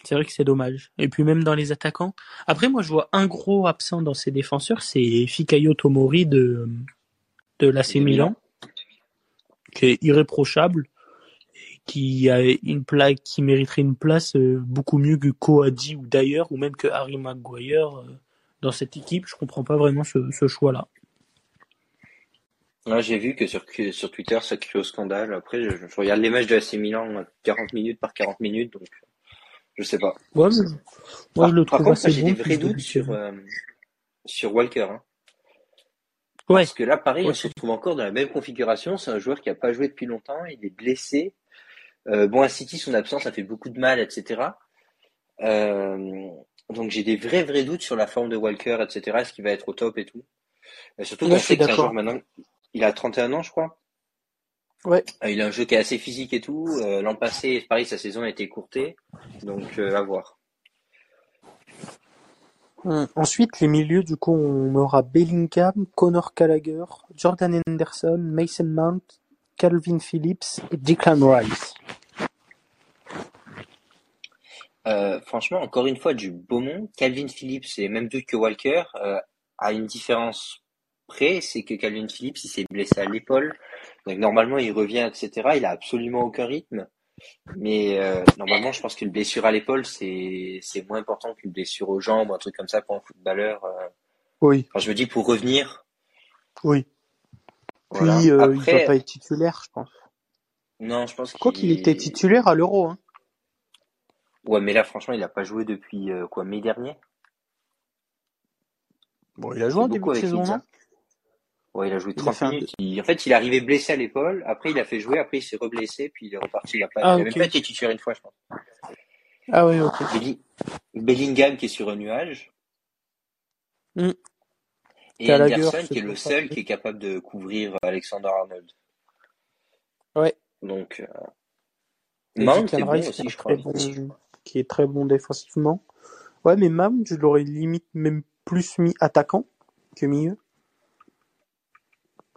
C'est vrai que c'est dommage. Et puis même dans les attaquants. Après, moi, je vois un gros absent dans ces défenseurs, c'est Fikayo Tomori de, de l'AC Milan, qui est irréprochable, et qui a une plaque, qui mériterait une place euh, beaucoup mieux que Koadi ou d'ailleurs, ou même que Harry Maguire euh, dans cette équipe. Je comprends pas vraiment ce, ce choix-là. J'ai vu que sur, Twitter, ça crie au scandale. Après, je, je regarde les matchs de AC Milan euh, 40 minutes par 40 minutes, donc je sais pas. Ouais, mais moi, Par, je le par trouve contre, moi, assez j'ai bon. des vrais doutes sur, saison. euh, sur Walker. Hein. Ouais, Parce que là, pareil, ouais, on se retrouve encore dans la même configuration. C'est un joueur qui a pas joué depuis longtemps, il est blessé. Euh, bon, à City, son absence a fait beaucoup de mal, etc. Euh, donc j'ai des vrais, vrais doutes sur la forme de Walker, etc. Est-ce qu'il va être au top et tout? Et surtout qu'on sait que c'est un joueur maintenant, il a 31 ans, je crois. Ouais. Euh, Il a un jeu qui est assez physique et tout. Euh, L'an passé, pareil, sa saison a été écourtée. Donc, euh, à voir. Hum, Ensuite, les milieux, du coup, on aura Bellingham, Connor Gallagher, Jordan Henderson, Mason Mount, Calvin Phillips et Declan Rice. Euh, franchement, encore une fois, du beau monde. Calvin Phillips, c'est les mêmes doutes que Walker. Euh, à une différence près, c'est que Calvin Phillips, il s'est blessé à l'épaule. Donc, normalement, il revient, etc. Il a absolument aucun rythme. Mais euh, normalement, je pense qu'une blessure à l'épaule, c'est c'est moins important qu'une blessure aux jambes ou un truc comme ça pour un footballeur. euh. Oui, je me dis pour revenir. oui. Puis euh, il va pas être titulaire, je pense. non, je pense Quoi qu'il était titulaire à l'Euro, hein. Ouais, mais là, franchement, il a pas joué depuis quoi, mai dernier? Bon, il a joué en début de saison, non? Ouais, il a joué Il a 30 fait un minutes. Il- En fait, il est arrivé blessé à l'épaule. Après, il a fait jouer. Après, il s'est reblessé. Puis il est reparti. Il a pas, Ah, il a même pas été titulaire une fois, je pense. Ah oui, ok. Belli- Bellingham qui est sur un nuage. Mm. Et Anderson qui est le seul qui est capable de couvrir Alexander Arnold. Ouais. Donc, euh... Mount est bon aussi, je crois. très bon, qui est très bon défensivement. Ouais, mais Mount, je l'aurais limite même plus mis attaquant que milieu.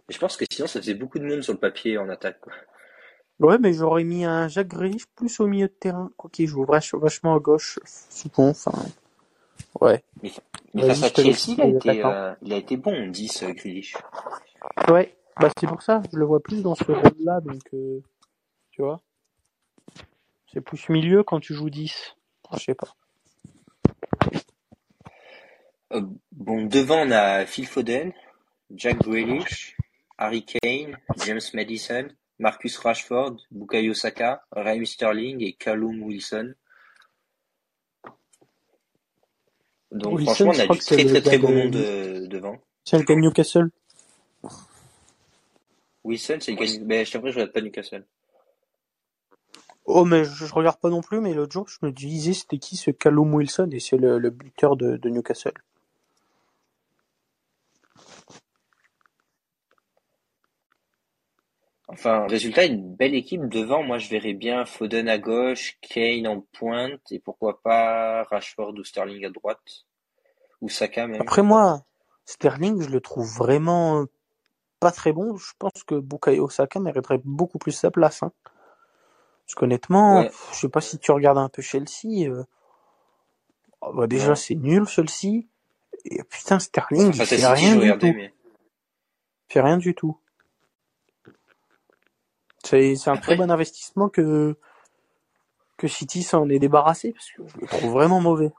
Je pense que sinon, ça faisait beaucoup de monde sur le papier en attaque. quoi. Ouais, mais j'aurais mis un Jacques Grealish plus au milieu de terrain. Quoi qu'il joue vach- vachement à gauche, souvent, enfin. Ouais. Mais, mais face à Chelsea, il a, les été, attaquants. euh, il a été bon, 10, euh, Grealish. Ouais. Bah, c'est pour ça, je le vois plus dans ce rôle-là, donc, euh, tu vois. C'est plus milieu quand tu joues 10. Je sais pas. Euh, bon, devant, on a Phil Foden, Jack Grealish, Harry Kane, James Madison, Marcus Rashford, Bukayo Saka, Raheem Sterling et Callum Wilson. Donc Wilson, franchement, on a du très très très gars beau de- monde euh, devant. C'est le gars de Newcastle. Wilson, c'est le gars... Ben, je t'avoue, je regarde pas Newcastle. Oh, mais je, je regarde pas non plus, mais l'autre jour, je me disais, c'était qui ce Callum Wilson, et c'est le, le buteur de, de Newcastle. Enfin, résultat, une belle équipe devant. Moi, je verrais bien Foden à gauche, Kane en pointe et pourquoi pas Rashford ou Sterling à droite. Ou Saka même. Après moi, Sterling, je le trouve vraiment pas très bon. Je pense que Bukayo Saka mériterait beaucoup plus sa place. Hein. Parce qu'honnêtement, Ouais. je sais pas si tu regardes un peu Chelsea. euh, oh, bah déjà, c'est nul Chelsea. Et putain, Sterling, il fait rien du tout. mais. Fait rien du tout. C'est un très bon investissement que que City s'en est débarrassé parce que je le trouve vraiment mauvais.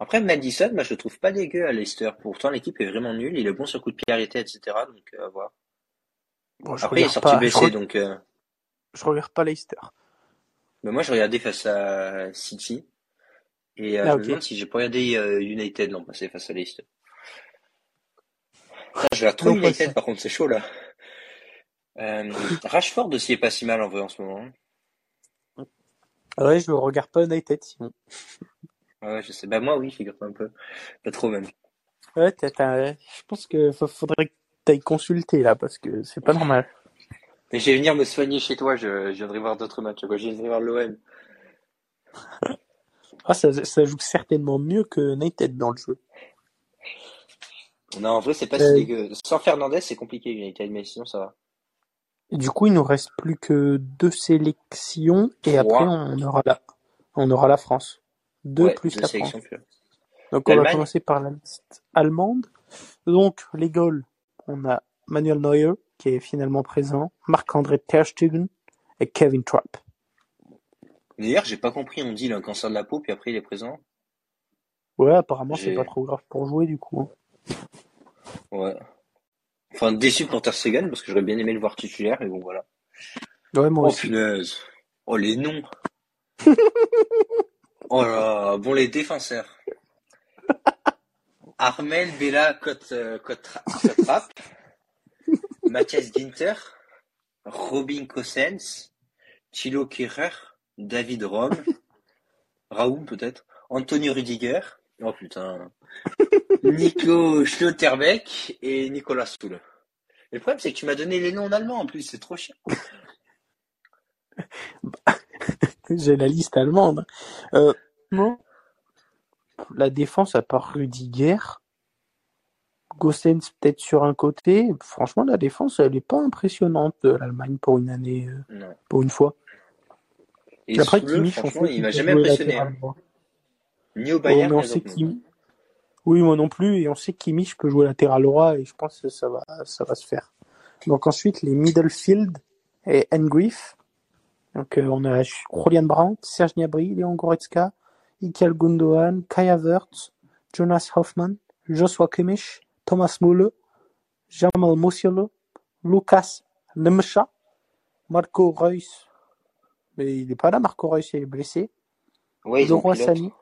après Madison, moi, je le trouve pas dégueu à Leicester. Pourtant, l'équipe est vraiment nulle. Il est bon sur coup de pied arrêté, etc. Donc, euh, à voir. Bon, je Après, il est regarde sorti pas, blessé, donc. euh, je regarde pas Leicester. Mais moi, je regardais face à City. Et euh, Ah je me ok. demande si j'ai pas regardé euh, United l'an passé face à Leicester. Putain, je regarde trop Donc ouais, United, ça. par contre, c'est chaud là. Euh, Rashford aussi est pas si mal en vrai en ce moment. Ouais, je le regarde pas United sinon. Ouais, je sais. Bah moi oui, figure-toi un peu. Pas trop même. Ouais, t'as- t'as- je pense que fa- faudrait que t'ailles consulter là parce que c'est pas normal. Mais je vais venir me soigner chez toi, je, je viendrai voir d'autres matchs. Quoi. Je viendrai voir l'OM. Ah, ça, ça joue certainement mieux que United dans le jeu. Non, en vrai, c'est pas si Euh, dégueu. Sans Fernandez, c'est compliqué United, mais sinon ça va. du coup, il nous reste plus que deux sélections et après on aura la, on aura la France. Deux Ouais, plus deux la France. plus. Donc on va commencer par la liste allemande. Donc les goals, on a Manuel Neuer qui est finalement présent, Marc-André Ter Stegen et Kevin Trapp. D'ailleurs, j'ai pas compris, on dit il a un cancer de la peau, puis après il est présent. Ouais, apparemment c'est pas trop grave pour jouer du coup. Ouais. Enfin, déçu pour Ter Stegen, parce que j'aurais bien aimé le voir titulaire, mais bon, voilà. Ouais, moi Oh aussi. punaise. Oh les noms. Oh là, bon les défenseurs. Armel Bella euh, Cotrap, Mathias Ginter, Robin Cossens, Thilo Kehrer, David Rom, Raoul peut-être, Antonio Rudiger, oh putain, Nico Schlotterbeck et Nicolas Soul. Le problème c'est que tu m'as donné les noms en allemand en plus, c'est trop chiant. J'ai la liste allemande. Euh, non. La défense à part Rudiger, Gossens peut-être sur un côté. Franchement, la défense, elle est pas impressionnante de l'Allemagne pour une année, euh, Non. pour une fois. Et Après, Soule, on franchement, il m'a jamais impressionné. hein. Ni au Oh, Bayern, mais on sait. Oui, moi non plus, et on sait que Kimmich peut jouer latéral droit, et je pense que ça va, ça va se faire. Donc ensuite, les Middlefield, et Ngriff. Donc, euh, on a Julian Brandt, Serge Gnabry, Léon Goretzka, Ikel Gundogan, Kai Havertz, Jonas Hoffman, Joshua Kimmich, Thomas Müller, Jamal Musiala, Lucas Lemcha, Marco Reus. Mais il n'est pas là, Marco Reus, il est blessé. Ouais, Leroy. Sané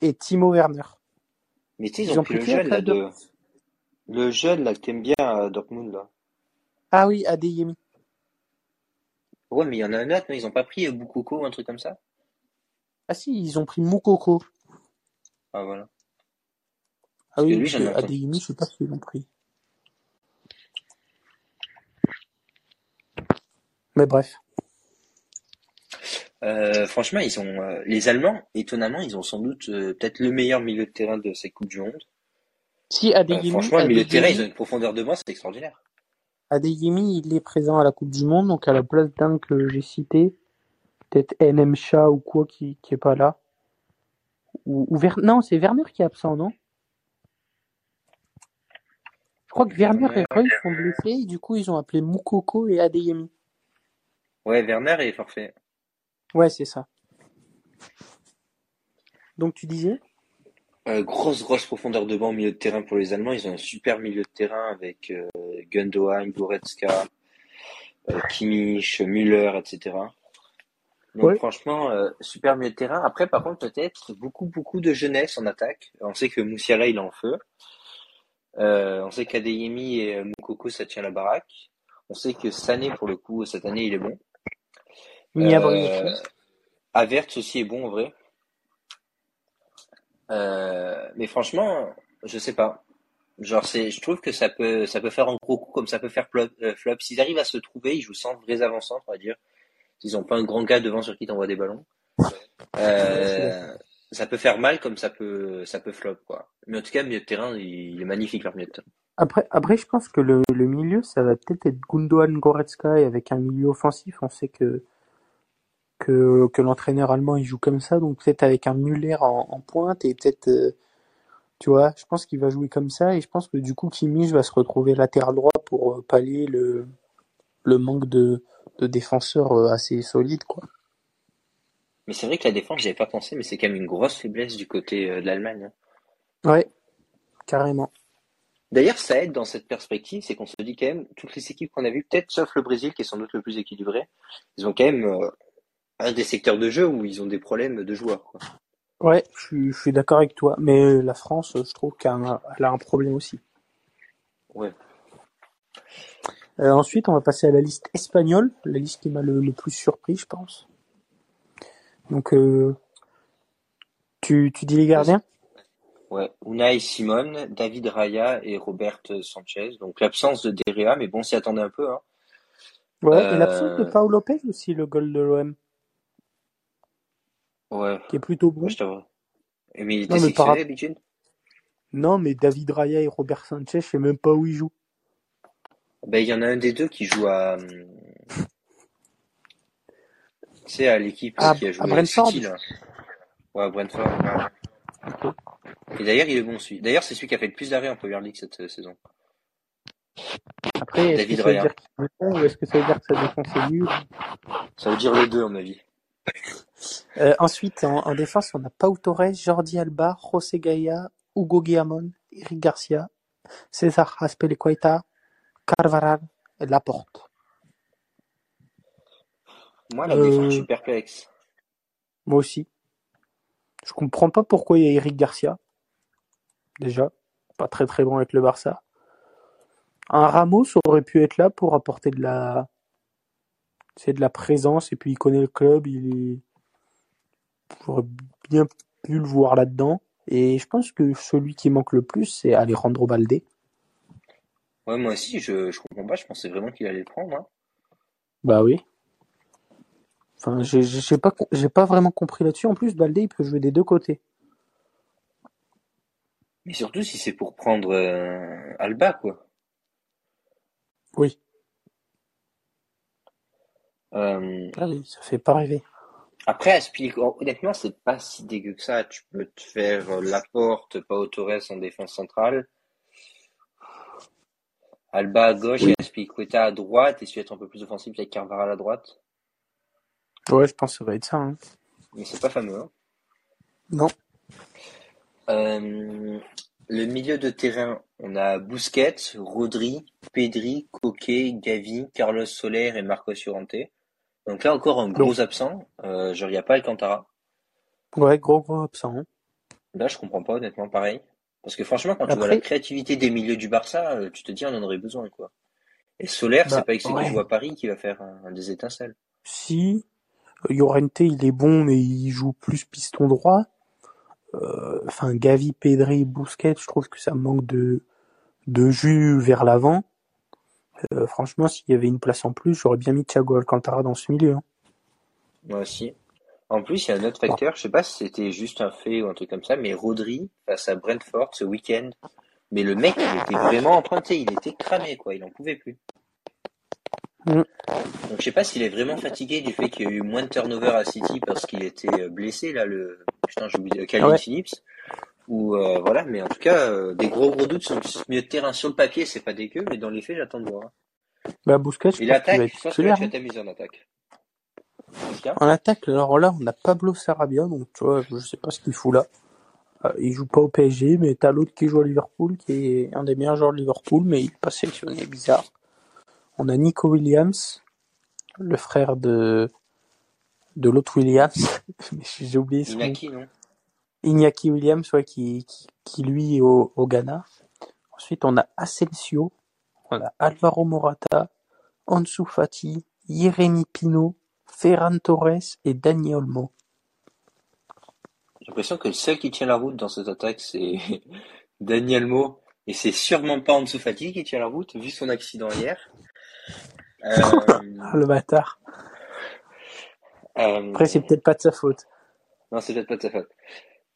et Timo Werner. Mais tu sais, ils, Ils ont, ont pris pris le jeune, là, de... Le jeune, là, que t'aimes bien à Dortmund, là. Ah oui, Adeyemi. Ouais, mais il y en a un autre, non? Ils ont pas pris euh, Boukoko ou un truc comme ça? Ah si, ils ont pris Moukoko. Ah, voilà. Ah oui, lui, ai. Adeyemi, je sais pas s'ils l'ont pris. Mais bref. Euh, franchement, ils ont euh, les Allemands, étonnamment, ils ont sans doute euh, peut-être le meilleur milieu de terrain de cette Coupe du Monde. Si Adeyemi, franchement, le milieu de terrain, ils ont une profondeur de banc, c'est extraordinaire. Adeyemi, il est présent à la Coupe du Monde, donc à la place d'un que j'ai cité, peut-être NM Shah ou quoi qui, qui est pas là. Ou, ou Ver- Non, c'est Werner qui est absent, non? Je crois que Werner et Reus sont blessés, et du coup ils ont appelé Moukoko et Adeyemi. Ouais, Werner est parfait. Ouais, c'est ça. Donc tu disais? Euh, grosse, grosse profondeur de banc au milieu de terrain pour les Allemands. Ils ont un super milieu de terrain avec euh, Gundogan, Goretzka, euh, Kimmich, Müller, etc. Donc Ouais. franchement, euh, super milieu de terrain. Après, par contre, peut-être beaucoup, beaucoup de jeunesse en attaque. On sait que Moussiala, il est en feu. Euh, on sait qu'Adeyemi et Moukoko, ça tient la baraque. On sait que Sané, pour le coup, cette année, il est bon. Gnabry Euh, aussi est bon en vrai. Euh, mais franchement, je sais pas. Genre, c'est, je trouve que ça peut, ça peut faire un gros coup comme ça peut faire flop. euh, flop. S'ils arrivent à se trouver, ils jouent sans vrais avançants, on va dire. S'ils ont pas un grand gars devant sur qui t'envoie des ballons. Euh, ça peut faire mal comme ça peut, ça peut flop, quoi. Mais en tout cas, milieu de terrain, il, il est magnifique leur milieu de terrain. Après, après, je pense que le, le milieu, ça va peut-être être Gundogan Goretzka et avec un milieu offensif, on sait que que, que l'entraîneur allemand il joue comme ça, donc peut-être avec un Müller en, en pointe et peut-être, euh, tu vois, je pense qu'il va jouer comme ça et je pense que du coup Kimmich va se retrouver latéral droit pour euh, pallier le le manque de de défenseurs euh, assez solides, quoi. Mais c'est vrai que la défense, j'avais pas pensé, mais c'est quand même une grosse faiblesse du côté de l'Allemagne. hein. Ouais, carrément. D'ailleurs, ça aide dans cette perspective, c'est qu'on se dit quand même, toutes les équipes qu'on a vues, peut-être sauf le Brésil, qui est sans doute le plus équilibré, ils ont quand même euh, un des secteurs de jeu où ils ont des problèmes de joueurs. Quoi. Ouais, je suis, je suis d'accord avec toi, mais euh, la France, euh, je trouve qu'elle a, elle a un problème aussi. Ouais. Euh, ensuite, on va passer à la liste espagnole, la liste qui m'a le, le plus surpris, je pense. Donc, euh, tu, tu dis les gardiens? Ouais. Unai Simon, David Raya et Robert Sanchez. Donc l'absence de Derrea, mais bon, on s'y attendait un peu. Hein. Ouais, et Euh, l'absence de Paul Lopez aussi, le goal de l'OM, Ouais, qui est plutôt bon. Et Mais il était Non, mais par d'habitude? Non, mais David Raya et Robert Sanchez, je sais même pas où ils jouent. Ben, il y en a un des deux qui joue à. hum, Tu sais, à l'équipe Ah, qui a à joué Brentford City, là. Ouais, à Brentford. Et d'ailleurs, il est bon celui. D'ailleurs, c'est celui qui a fait le plus d'arrêts en Premier League cette euh, saison. Après, est-ce que ça veut Raya. dire qu'il est bon ou est-ce que ça veut dire que sa défense est nulle? Ça veut dire les deux, à mon avis. Euh, ensuite, en, en défense, on a Pau Torres, Jordi Alba, José Gaya, Hugo Guillamon, Eric Garcia, César Azpilicueta, Carvajal et Laporte. Moi, la Euh, défense, je suis perplexe. Moi aussi. Je comprends pas pourquoi il y a Eric Garcia. Déjà, pas très très bon avec le Barça. Un Ramos aurait pu être là pour apporter de la, c'est de la présence et puis il connaît le club, il est, j'aurais bien pu le voir là-dedans. Et je pense que celui qui manque le plus, c'est Alejandro Balde. Ouais, moi aussi, je, je comprends pas. Je pensais vraiment qu'il allait le prendre. Hein. Bah oui. Enfin, j'ai pas, j'ai pas vraiment compris là-dessus. En plus, Balde, il peut jouer des deux côtés. Mais surtout si c'est pour prendre euh, Alba, quoi. Oui. Euh, Ah oui, ça fait pas rêver. après, Aspilicueta, honnêtement, c'est pas si dégueu que ça. Tu peux te faire euh, Laporte, Pau Torres en défense centrale. Alba à gauche Oui. et Aspilicueta à droite, et si tu être un peu plus offensif, avec Carvara à droite. Ouais, je pense que ça va être ça. hein. Mais c'est pas fameux. Hein. Non. Euh, le milieu de terrain, on a Busquets, Rodri, Pedri, Coquet, Gavi, Carlos Soler et Marcos Llorente. Donc là encore un gros absent. Euh, n'y a pas Alcantara. Ouais, gros gros absent. Là je comprends pas honnêtement pareil. Parce que franchement quand tu vois la créativité des milieux du Barça, euh, tu te dis on en aurait besoin quoi. Et Bah, c'est pas avec celui ouais. à Paris qui va faire un, un des étincelles. Si euh, Llorente, il est bon, mais il joue plus piston droit. Euh, Enfin, Gavi, Pedri, Busquets, je trouve que ça manque de de jus vers l'avant. Euh, franchement, s'il y avait une place en plus, j'aurais bien mis Thiago Alcantara dans ce milieu. hein. Moi aussi. En plus, il y a un autre facteur, je sais pas si c'était juste un fait ou un truc comme ça, mais Rodri face à Brentford ce week-end, mais le mec, il était vraiment emprunté, il était cramé, quoi, il en pouvait plus. Mm. Donc je sais pas s'il est vraiment fatigué du fait qu'il y a eu moins de turnover à City parce qu'il était euh, blessé, là, le, putain, j'ai oublié, Calvin Ouais. Phillips. Ou, euh, voilà, mais en tout cas, euh, des gros gros doutes sur le milieu de terrain. Sur le papier, c'est pas dégueu, mais dans les faits, j'attends de voir. Bah, Busquets, je Et pense qu'il va l'attaque, être je pense que tu vas hein. t'amuser en attaque. En attaque, alors là, on a Pablo Sarabia, donc tu vois, je sais pas ce qu'il fout là. Euh, il joue pas au PSG, mais t'as l'autre qui joue à Liverpool, qui est un des meilleurs joueurs de Liverpool, mais il est pas sélectionné, bizarre. On a Nico Williams, le frère de de l'autre Williams, mais j'ai oublié son nom. Inaki, non? Iñaki Williams, ouais, qui, qui, qui lui est au, au Ghana. Ensuite, on a Asensio, on a Alvaro Morata, Ansu Fati, Pino, Ferran Torres et Dani Olmo. J'ai l'impression que le seul qui tient la route dans cette attaque, c'est Daniel Mo. Et c'est sûrement pas Ansu Fati qui tient la route, vu son accident hier. Euh, le bâtard. euh, Après, c'est peut-être pas de sa faute. Non, c'est peut-être pas de sa faute.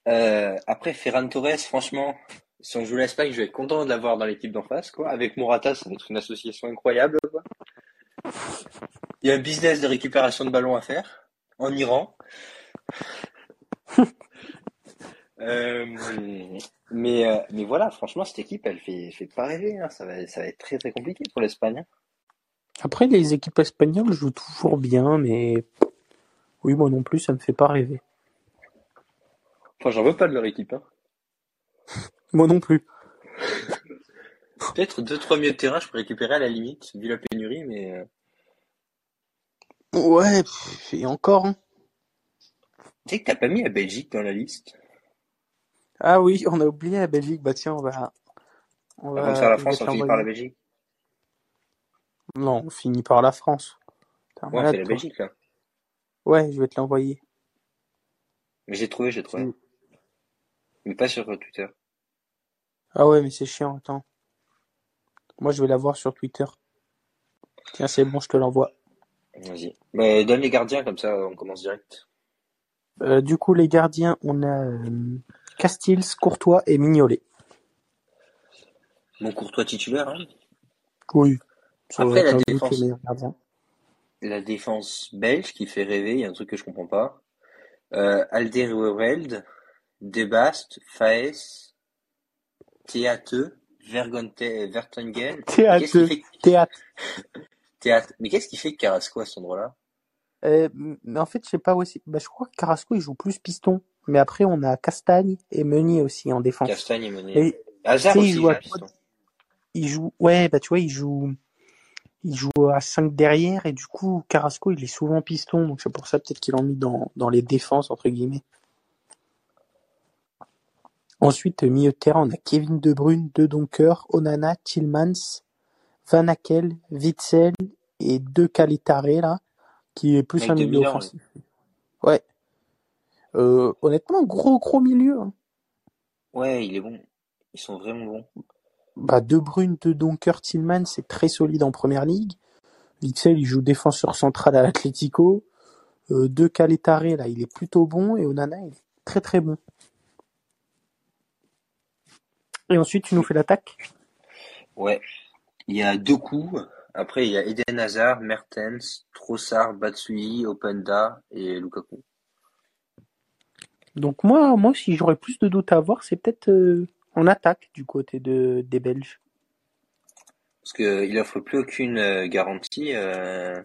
Euh, après, Ferran Torres, franchement, si on joue l'Espagne, je vais être content de l'avoir dans l'équipe d'en face, quoi. Avec Morata, ça va être une association incroyable, quoi. Il y a un business de récupération de ballons à faire, en Iran. Euh, mais, euh, mais voilà, franchement, cette équipe, elle fait, fait pas rêver, hein. Ça va, ça va être très très compliqué pour l'Espagne. hein. Après, les équipes espagnoles jouent toujours bien, mais oui, moi non plus, ça me fait pas rêver. Enfin, j'en veux pas de leur équipe, hein. Moi non plus. Peut-être deux, trois milieux de terrain, je peux récupérer à la limite, vu la pénurie, mais euh, Ouais, et encore. hein. tu sais que t'as pas mis la Belgique dans la liste? Ah oui, on a oublié la Belgique. Bah tiens, on va. On de faire la France, on finit par la Belgique. Non, on finit par la France. Ouais, malade, fait la. Belgique, là. Ouais, je vais te l'envoyer. Mais j'ai trouvé, j'ai trouvé. Mais pas sur euh, Twitter. Ah ouais, mais c'est chiant, attends. Moi, je vais la voir sur Twitter. Tiens, c'est bon, je te l'envoie. Vas-y. Mais donne les gardiens, comme ça, on commence direct. Euh, du coup, les gardiens, on a euh, Castils, Courtois et Mignolet. Mon Courtois titulaire, hein. Oui. Ça Après, la défense. La défense belge qui fait rêver, il y a un truc que je comprends pas. Euh, Alderweireld, Debast, Faes, Théate, Vergonte, Vertonghen. Théâtre. Théâtre. Théâtre. Mais qu'est-ce qui fait que Carrasco à cet endroit-là? Euh, mais en fait, je sais pas où c'est. Bah, je crois que Carrasco, il joue plus piston. Mais après, on a Castagne et Meunier aussi en défense. Castagne et Meunier. Et Hazard tu sais, il aussi, joue à piston. il joue, ouais, bah, tu vois, il joue, il joue à 5 derrière et du coup, Carrasco, il est souvent piston. Donc, c'est pour ça peut-être qu'il en mis dans, dans les défenses, entre guillemets. Ensuite, milieu de terrain, on a Kevin De Bruyne, De Donker, Onana, Tillmans, Van Akel, Witzel et De Calitare, là, qui est plus un milieu offensif. Ouais. Euh, honnêtement, gros, gros milieu. hein. Ouais, il est bon. Ils sont vraiment bons. Bah, De Bruyne, De Donker, Tillman, c'est très solide en première ligue. Witzel, il joue défenseur central à l'Atlético. Euh, de Calitare, là, il est plutôt bon. Et Onana, il est très très bon. Et ensuite, tu nous fais l'attaque Ouais. Il y a deux coups. Après, il y a Eden Hazard, Mertens, Trossard, Batsui, Openda et Lukaku. Donc moi, moi, si j'aurais plus de doutes à avoir, c'est peut-être euh, en attaque du côté de, des Belges. Parce qu'il offre plus aucune euh, garantie. Euh...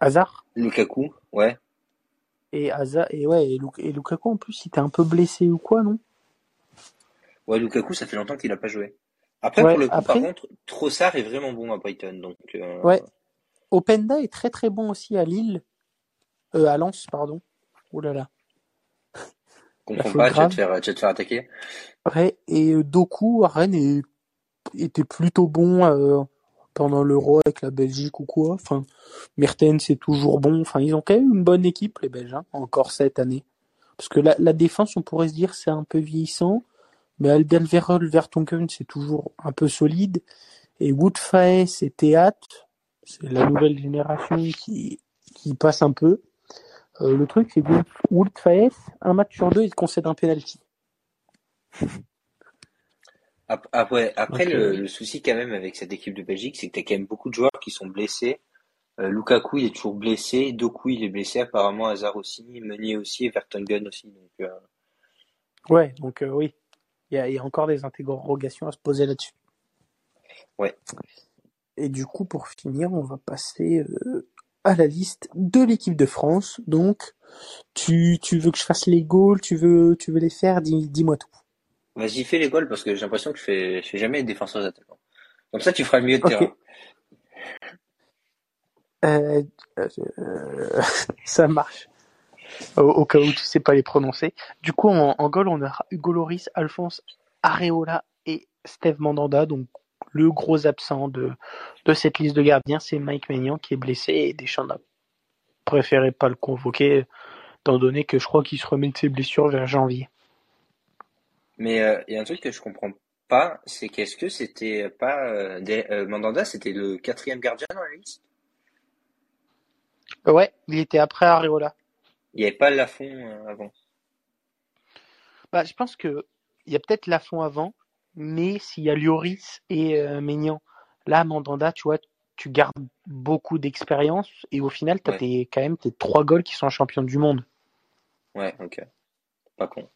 Hazard Lukaku, ouais. Et Hazard, et ouais, et, Luk- et Lukaku en plus, il était un peu blessé ou quoi, non? Ouais, Lukaku, ça fait longtemps qu'il a pas joué. Après, Ouais, pour le coup, après- par contre, Trossard est vraiment bon à Brighton. Donc, euh, Ouais. Openda est très très bon aussi à Lille. Euh, à Lens, pardon. Ouh là là. comprends pas, tu vas, te faire, tu vas te faire attaquer. Ouais, et euh, Doku à Rennes est- était plutôt bon euh, pendant l'Euro avec la Belgique ou quoi. Enfin, Mertens c'est toujours bon. Enfin, ils ont quand même une bonne équipe les Belges, hein, encore cette année. Parce que la, la défense, on pourrait se dire c'est un peu vieillissant, mais Alderweireld, Vertonghen c'est toujours un peu solide. Et Woodfaes et Théat, c'est la nouvelle génération qui qui passe un peu. Euh, le truc c'est que Woodfaes, un match sur deux, il concède un penalty. Ap- Après, après le, euh, le souci quand même avec cette équipe de Belgique, c'est que t'as quand même beaucoup de joueurs qui sont blessés. Euh, Lukaku, il est toujours blessé. Doku, il est blessé. Apparemment, Hazard aussi. Meunier aussi. Et Vertonghen aussi. Donc, euh, Ouais, donc euh, oui, il y a, il y a encore des interrogations à se poser là-dessus. Ouais. Et du coup, pour finir, on va passer euh, à la liste de l'équipe de France. Donc, tu, tu veux que je fasse les goals, tu veux, tu veux les faire, dis, dis-moi tout. vas-y, fais les goals parce que j'ai l'impression que je fais, je fais jamais défenseur attaquant. Comme ça, tu feras le milieu de Ok. terrain. Euh, euh, ça marche. Au, au cas où tu sais pas les prononcer. Du coup, en, en goal, on a Hugo Loris, Alphonse Areola et Steve Mandanda. Donc, le gros absent de, de cette liste de gardiens, c'est Mike Maignan qui est blessé et Deschamps n'a préféré pas le convoquer, étant donné que je crois qu'il se remet de ses blessures vers janvier. Mais euh, il y a un truc que je comprends pas, c'est qu'est-ce que c'était pas euh, des- euh, Mandanda, c'était le quatrième gardien dans la liste? Ouais, il était après Areola. Il n'y avait pas Lafont euh, avant. Bah, je pense que il y a peut-être Lafont avant, mais s'il y a Lloris et euh, Maignan, là, Mandanda, tu vois, tu gardes beaucoup d'expérience et au final, tu as Ouais. quand même tes trois goals qui sont champions du monde. Ouais, ok. Pas con.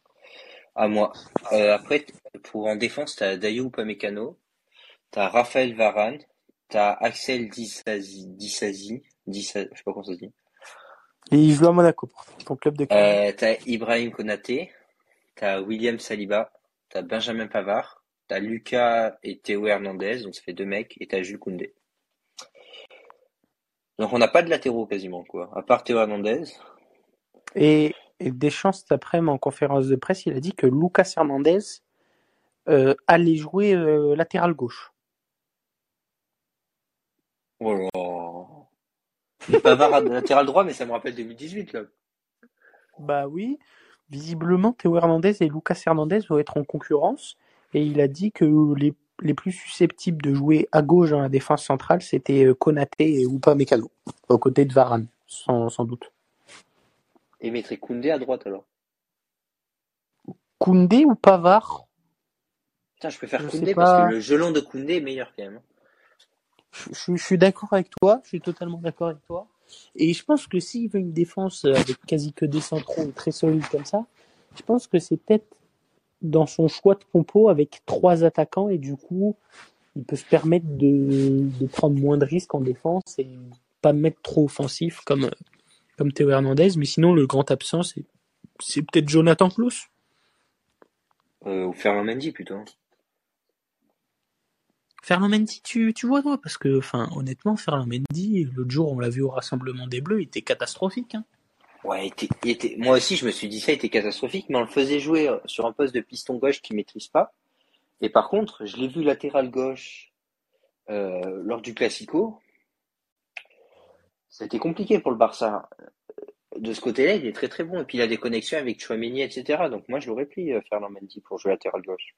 À moi. Euh, après, pour en défense, t'as Dayou Upamecano, t'as Raphaël Varane, t'as Axel Disasi, Disasi, Dissa- je sais pas comment ça se dit. Et il joue à Monaco, pour ton club de cœur. Euh, t'as Ibrahim Konaté, t'as William Saliba, t'as Benjamin Pavard, t'as Lucas et Théo Hernandez, donc ça fait deux mecs, et t'as Jules Koundé. Donc on n'a pas de latéraux quasiment, quoi. À part Théo Hernandez. Et, et Deschamps, cet après-midi, en conférence de presse, il a dit que Lucas Hernandez euh, allait jouer euh, latéral gauche. Oh là. Et Pavard à latéral droit, mais ça me rappelle 2018, là. Bah oui, visiblement, Théo Hernandez et Lucas Hernandez vont être en concurrence. Et il a dit que les, les plus susceptibles de jouer à gauche dans la défense centrale, c'était euh, Konaté et Upamecano, aux côtés de Varane, sans, sans doute. Et mettrait Koundé à droite, alors? Koundé ou Pavard? Putain, je préfère Je Koundé parce que le gelon de Koundé est meilleur, quand même. Je, suis d'accord avec toi, je suis totalement d'accord avec toi. Et je pense que s'il veut une défense euh, avec quasi que des centraux très solide comme ça, je pense que c'est peut-être dans son choix de compo avec trois attaquants et du coup, il peut se permettre de, prendre moins de risques en défense et pas mettre trop offensif comme, comme Théo Hernandez. Mais sinon, le grand absent, c'est, c'est peut-être Jonathan Klaus. Euh, ou Ferland Mendy, plutôt. Ferland Mendy, tu, vois toi, parce que, enfin, honnêtement, Ferland Mendy, l'autre jour, on l'a vu au Rassemblement des Bleus, il était catastrophique. Hein. Ouais, il il moi aussi, je me suis dit ça était catastrophique, mais on le faisait jouer euh, sur un poste de piston gauche qu'il maîtrise pas. Et par contre, je l'ai vu latéral gauche euh, lors du Classico. C'était compliqué pour le Barça. De ce côté-là, il est très très bon. Et puis il a des connexions avec Chouameni, etc. Donc moi, je l'aurais pris, euh, Ferland Mendy, pour jouer latéral gauche.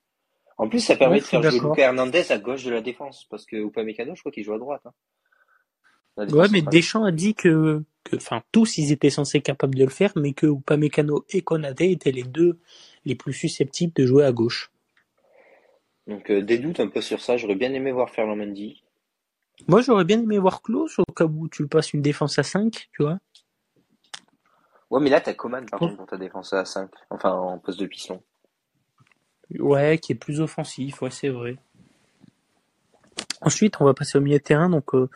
En plus, ça permet Ouais, de faire jouer d'accord. Luca Hernandez à gauche de la défense. Parce que Upamecano, je crois qu'il joue à droite. Hein. Ouais, mais. Deschamps a dit que, enfin, tous ils étaient censés capables de le faire, mais que Upamecano et Konaté étaient les deux les plus susceptibles de jouer à gauche. Donc euh, des doutes un peu sur ça. J'aurais bien aimé voir Ferland Mendy. Moi, j'aurais bien aimé voir Klaus au cas où tu passes une défense à 5, tu vois. Ouais, mais là, t'as Coman, par contre, pour ta défense à 5. Enfin, en poste de piston. Ouais, qui est plus offensif, ouais, c'est vrai. Ensuite, on va passer au milieu de terrain. Donc, euh,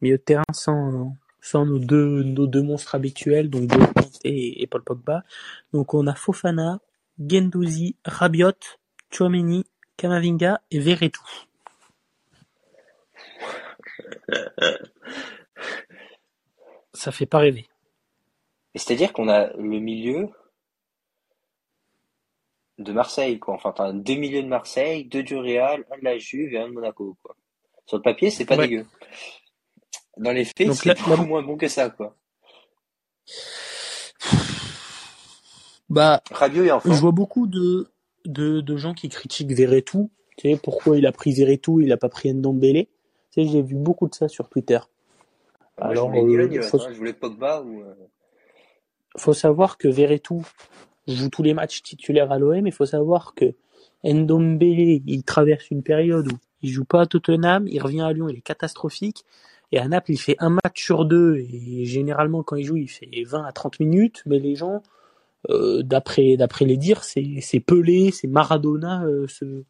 milieu de terrain sans, sans nos deux, nos deux monstres habituels, donc et, et Paul Pogba. Donc, on a Fofana, Gendouzi, Rabiot, Chouameni, Kamavinga et Verretou. Ça fait pas rêver. C'est-à-dire qu'on a le milieu de Marseille, quoi. Enfin, t'as deux milieux de Marseille, deux du Real, un de la Juve et un de Monaco, quoi. Sur le papier, c'est pas Ouais. dégueu. Dans les faits, c'est là- beaucoup moins bon que ça, quoi. Bah, Rabiot est je vois beaucoup de, de, de gens qui critiquent Verretou. Tu sais, pourquoi il a pris Verretou, il a pas pris Ndombele? Tu sais, j'ai vu beaucoup de ça sur Twitter. Moi, Alors, je voulais euh, faut- hein. Je voulais Pogba ou, euh, faut savoir que Verretou joue tous les matchs titulaires à l'OM, mais faut savoir que Ndombele, il traverse une période où il joue pas à Tottenham, il revient à Lyon, il est catastrophique, et à Naples, il fait un match sur deux, et généralement, quand il joue, il fait 20 à 30 minutes, mais les gens, euh, d'après, d'après les dires, c'est, c'est Pelé, c'est Maradona, euh, ce,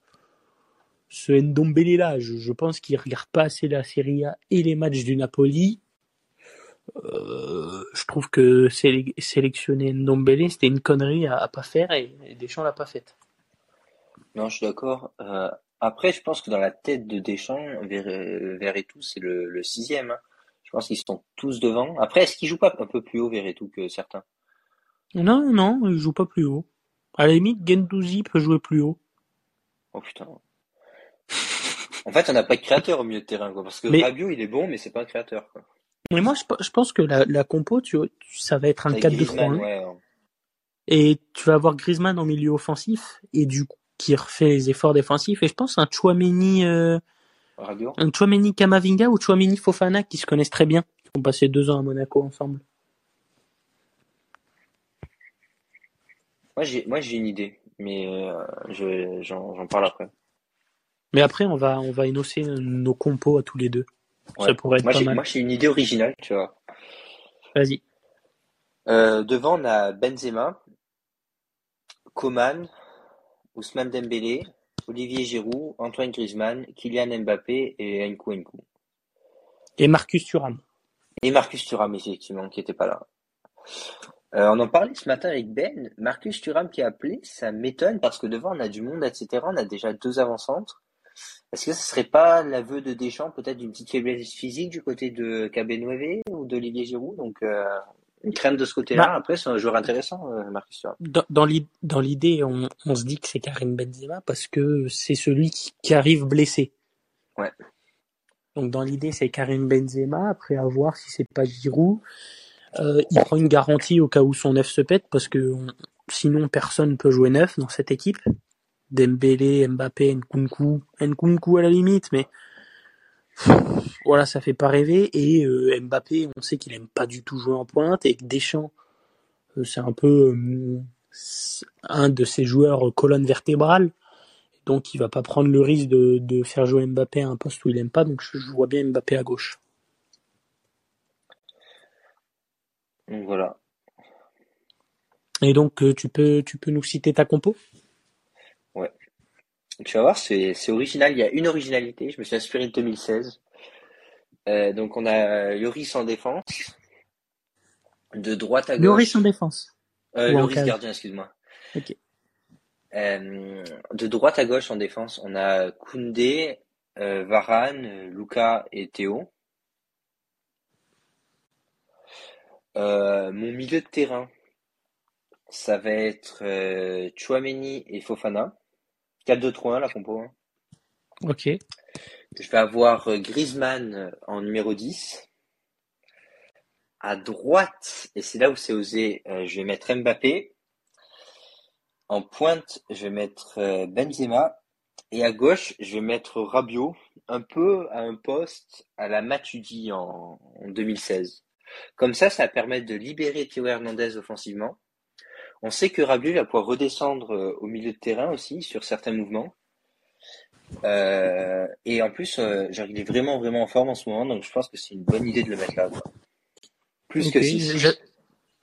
ce Ndombele là. Je, je pense qu'il regarde pas assez la Serie A et les matchs du Napoli. Euh, je trouve que sé- sélectionner Ndombele, c'était une connerie à, à pas faire et, et Deschamps l'a pas faite. Non, je suis d'accord. Euh, après, je pense que dans la tête de Deschamps, Ver- Verretou, c'est le, le sixième. hein. Je pense qu'ils sont tous devant. Après, est-ce qu'il joue pas un peu plus haut, Verretou, que certains? Non, non, il joue pas plus haut. À la limite, Gendouzi peut jouer plus haut. Oh putain. En fait, on n'a pas de créateur au milieu de terrain, quoi. Parce que Mais- Rabiot, il est bon, mais c'est pas un créateur, quoi. Mais moi, je, pe- je pense que la, la compo, tu, tu- ça va être un Avec 4-2-3-1. Griezmann, ouais. Et tu vas avoir Griezmann en milieu offensif et du coup, qui refait les efforts défensifs. Et je pense un Chouameni, euh, un Chouameni Kamavinga ou Chouameni Fofana qui se connaissent très bien. Qui ont passé deux ans à Monaco ensemble. Moi, j'ai, moi, j'ai une idée, mais euh, je, j'en, j'en parle après. Mais après, on va, on va énoncer nos compos à tous les deux. Ça Ouais. pourrait être Moi, pas j'ai, mal. moi, j'ai une idée originale, tu vois. Vas-y. Euh, devant, on a Benzema, Coman, Ousmane Dembélé, Olivier Giroud, Antoine Griezmann, Kylian Mbappé et Nkunku Nkunku. Et Marcus Thuram. Et Marcus Thuram, effectivement, qui était pas là. Euh, on en parlait ce matin avec Ben. Marcus Thuram qui a appelé, ça m'étonne parce que devant, on a du monde, etc. On a déjà deux avant-centres. Est-ce que ce serait pas l'aveu de Deschamps, peut-être d'une petite faiblesse physique du côté de Cabenueve ou d'Olivier Giroud? Donc, euh, une crainte de ce côté-là. Bah. Après, c'est un joueur intéressant, euh, Marcus. Dans, dans l'id- dans l'idée, on, on se dit que c'est Karim Benzema parce que c'est celui qui, qui arrive blessé. Ouais. Donc dans l'idée, c'est Karim Benzema. Après, à voir si c'est pas Giroud. Euh, il prend une garantie au cas où son neuf se pète parce que on- sinon personne ne peut jouer neuf dans cette équipe. Dembélé, Mbappé, Nkunku, Nkunku à la limite, mais voilà, ça fait pas rêver. Et euh, Mbappé, on sait qu'il aime pas du tout jouer en pointe et que Deschamps, euh, c'est un peu euh, un de ses joueurs euh, colonne vertébrale. Donc il va pas prendre le risque de, de faire jouer Mbappé à un poste où il aime pas. Donc je, je vois bien Mbappé à gauche. Donc voilà. Et donc euh, tu peux tu peux nous citer ta compo? Tu vas voir, c'est, original. Il y a une originalité. Je me suis inspiré de 2016. Euh, donc on a Lloris en défense. De droite à gauche. Lloris en défense. Euh, Lloris gardien, excuse-moi. Ok. Euh, de droite à gauche en défense, on a Koundé, euh, Varane, euh, Luca et Théo. Euh, mon milieu de terrain, ça va être euh, Chouameni et Fofana. 4-2-3-1 la compo. hein. Ok. Je vais avoir euh, Griezmann euh, en numéro 10. À droite, et c'est là où c'est osé, euh, je vais mettre Mbappé. En pointe, je vais mettre Benzema. Et à gauche, je vais mettre Rabiot, un peu à un poste à la Matuidi en, en 2016. Comme ça, ça va permettre de libérer Théo Hernandez offensivement. On sait que Rabiot va pouvoir redescendre euh, au milieu de terrain aussi sur certains mouvements. Euh, et en plus, euh, genre, il est vraiment, vraiment en forme en ce moment, donc je pense que c'est une bonne idée de le mettre là. quoi. Plus que Ok, 6. j'a-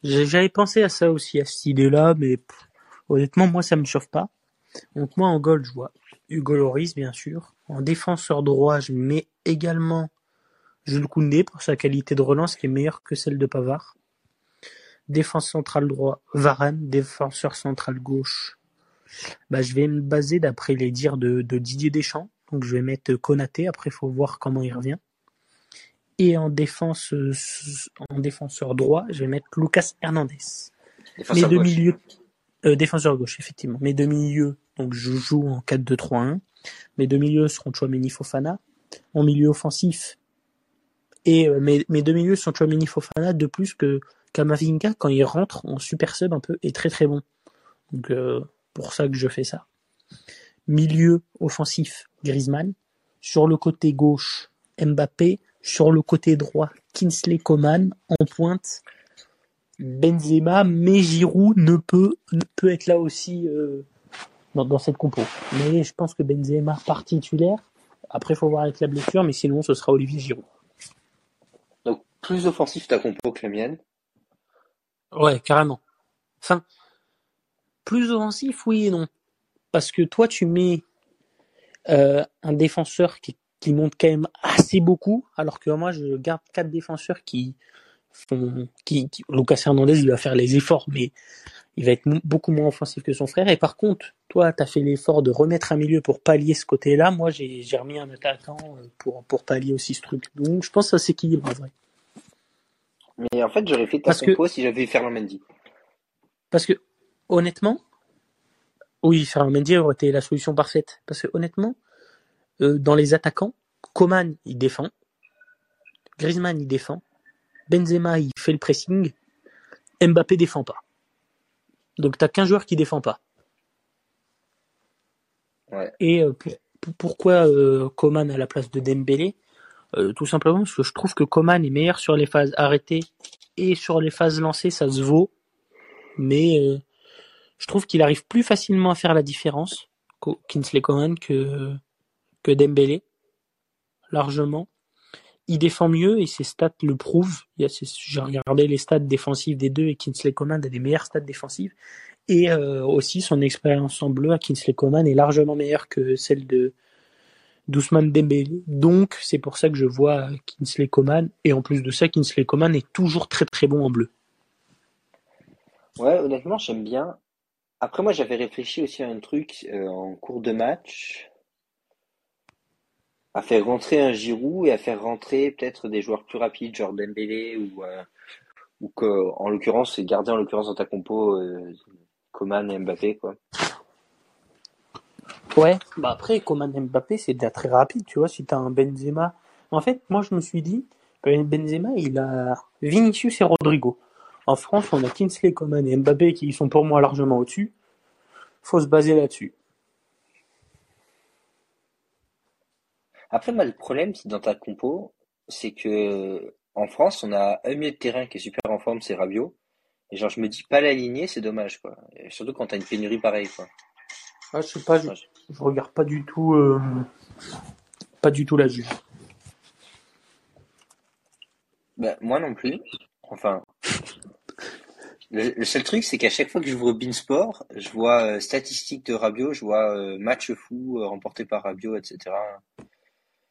j'a- J'avais pensé à ça aussi, à cette idée-là, mais pff, honnêtement, moi, ça me chauffe pas. Donc moi, en goal, je vois Hugo Loris, bien sûr. En défenseur droit, je mets également Jules Koundé pour sa qualité de relance qui est meilleure que celle de Pavard. Défense centrale droit, Varane. Défenseur central gauche, bah, je vais me baser d'après les dires de, de Didier Deschamps. Donc je vais mettre Konaté. Après, il faut voir comment il revient. Et en défense, euh, en défenseur droit, je vais mettre Lucas Hernandez. Défenseur Mes deux gauche. milieux, euh, défenseur gauche, effectivement. Mes deux milieux, donc je joue en 4-2-3-1. Mes deux milieux seront Chouameni Fofana. Mon milieu offensif. Et euh, mes, mes deux milieux sont Chouameni Fofana, de plus que Kamavinga, quand il rentre en super sub un peu, est très très bon. Donc, euh, pour ça que je fais ça. Milieu offensif, Griezmann. Sur le côté gauche, Mbappé. Sur le côté droit, Kinsley Coman. En pointe, Benzema. Mais Giroud ne peut, peut être là aussi euh, dans, dans cette compo. Mais je pense que Benzema part titulaire. Après, il faut voir avec la blessure, mais sinon, ce sera Olivier Giroud. Donc, plus offensif ta compo que la mienne. Ouais, carrément. Enfin, plus offensif, oui et non. Parce que toi, tu mets euh, un défenseur qui, monte quand même assez beaucoup, alors que moi, je garde quatre défenseurs qui font... Qui, qui- Lucas Hernandez, il va faire les efforts, mais il va être beaucoup moins offensif que son frère. Et par contre, toi, tu as fait l'effort de remettre un milieu pour pallier ce côté-là. Moi, j'ai j'ai remis un attaquant euh, pour, pour pallier aussi ce truc. Donc, je pense que ça s'équilibre en vrai. Mais en fait, j'aurais fait ta que- compo si j'avais Ferland Mendy. Parce que, honnêtement, oui, Ferland Mendy aurait été la solution parfaite. Parce que, honnêtement, euh, dans les attaquants, Coman, il défend. Griezmann, il défend. Benzema, il fait le pressing. Mbappé défend pas. Donc, t'as qu'un joueur qui défend pas. Ouais. Et euh, pour- pour- pourquoi euh, Coman à la place de Dembélé? Euh, Tout simplement parce que je trouve que Coman est meilleur sur les phases arrêtées et sur les phases lancées, ça se vaut. Mais euh, je trouve qu'il arrive plus facilement à faire la différence, Kingsley Coman, que, que Dembélé, largement. Il défend mieux et ses stats le prouvent. J'ai regardé les stats défensives des deux et Kingsley Coman a des meilleures stats défensives. Et euh, aussi son expérience en bleu à Kingsley Coman est largement meilleure que celle de d'Ousmane Dembélé. Donc c'est pour ça que je vois Kingsley Coman. Et en plus de ça, Kingsley Coman est toujours très très bon en bleu. Ouais, honnêtement, j'aime bien. Après, moi, j'avais réfléchi aussi à un truc euh, en cours de match, à faire rentrer un Giroud et à faire rentrer peut-être des joueurs plus rapides, genre Dembélé ou euh, en l'occurrence, garder en l'occurrence dans ta compo euh, Coman et Mbappé, quoi. Ouais, bah après, Coman Mbappé, c'est déjà très rapide, tu vois, si t'as un Benzema. En fait, moi, je me suis dit, ben, Benzema, il a Vinicius et Rodrigo. En France, on a Kingsley Coman et Mbappé qui sont pour moi largement au-dessus. Faut se baser là-dessus. Après, moi, le problème, c'est dans ta compo, c'est que en France, on a un milieu de terrain qui est super en forme, c'est Rabiot. Et genre, je me dis, pas l'aligner, c'est dommage, quoi. Et surtout quand t'as une pénurie pareille, quoi. Ah, je sais pas, je, je- regarde pas du tout, euh, pas du tout la Juve. Ben, moi non plus. Enfin, le, le seul truc, c'est qu'à chaque fois que j'ouvre Beansport, je vois euh, statistiques de Rabiot, je vois euh, match fou euh, remporté par Rabiot, etc.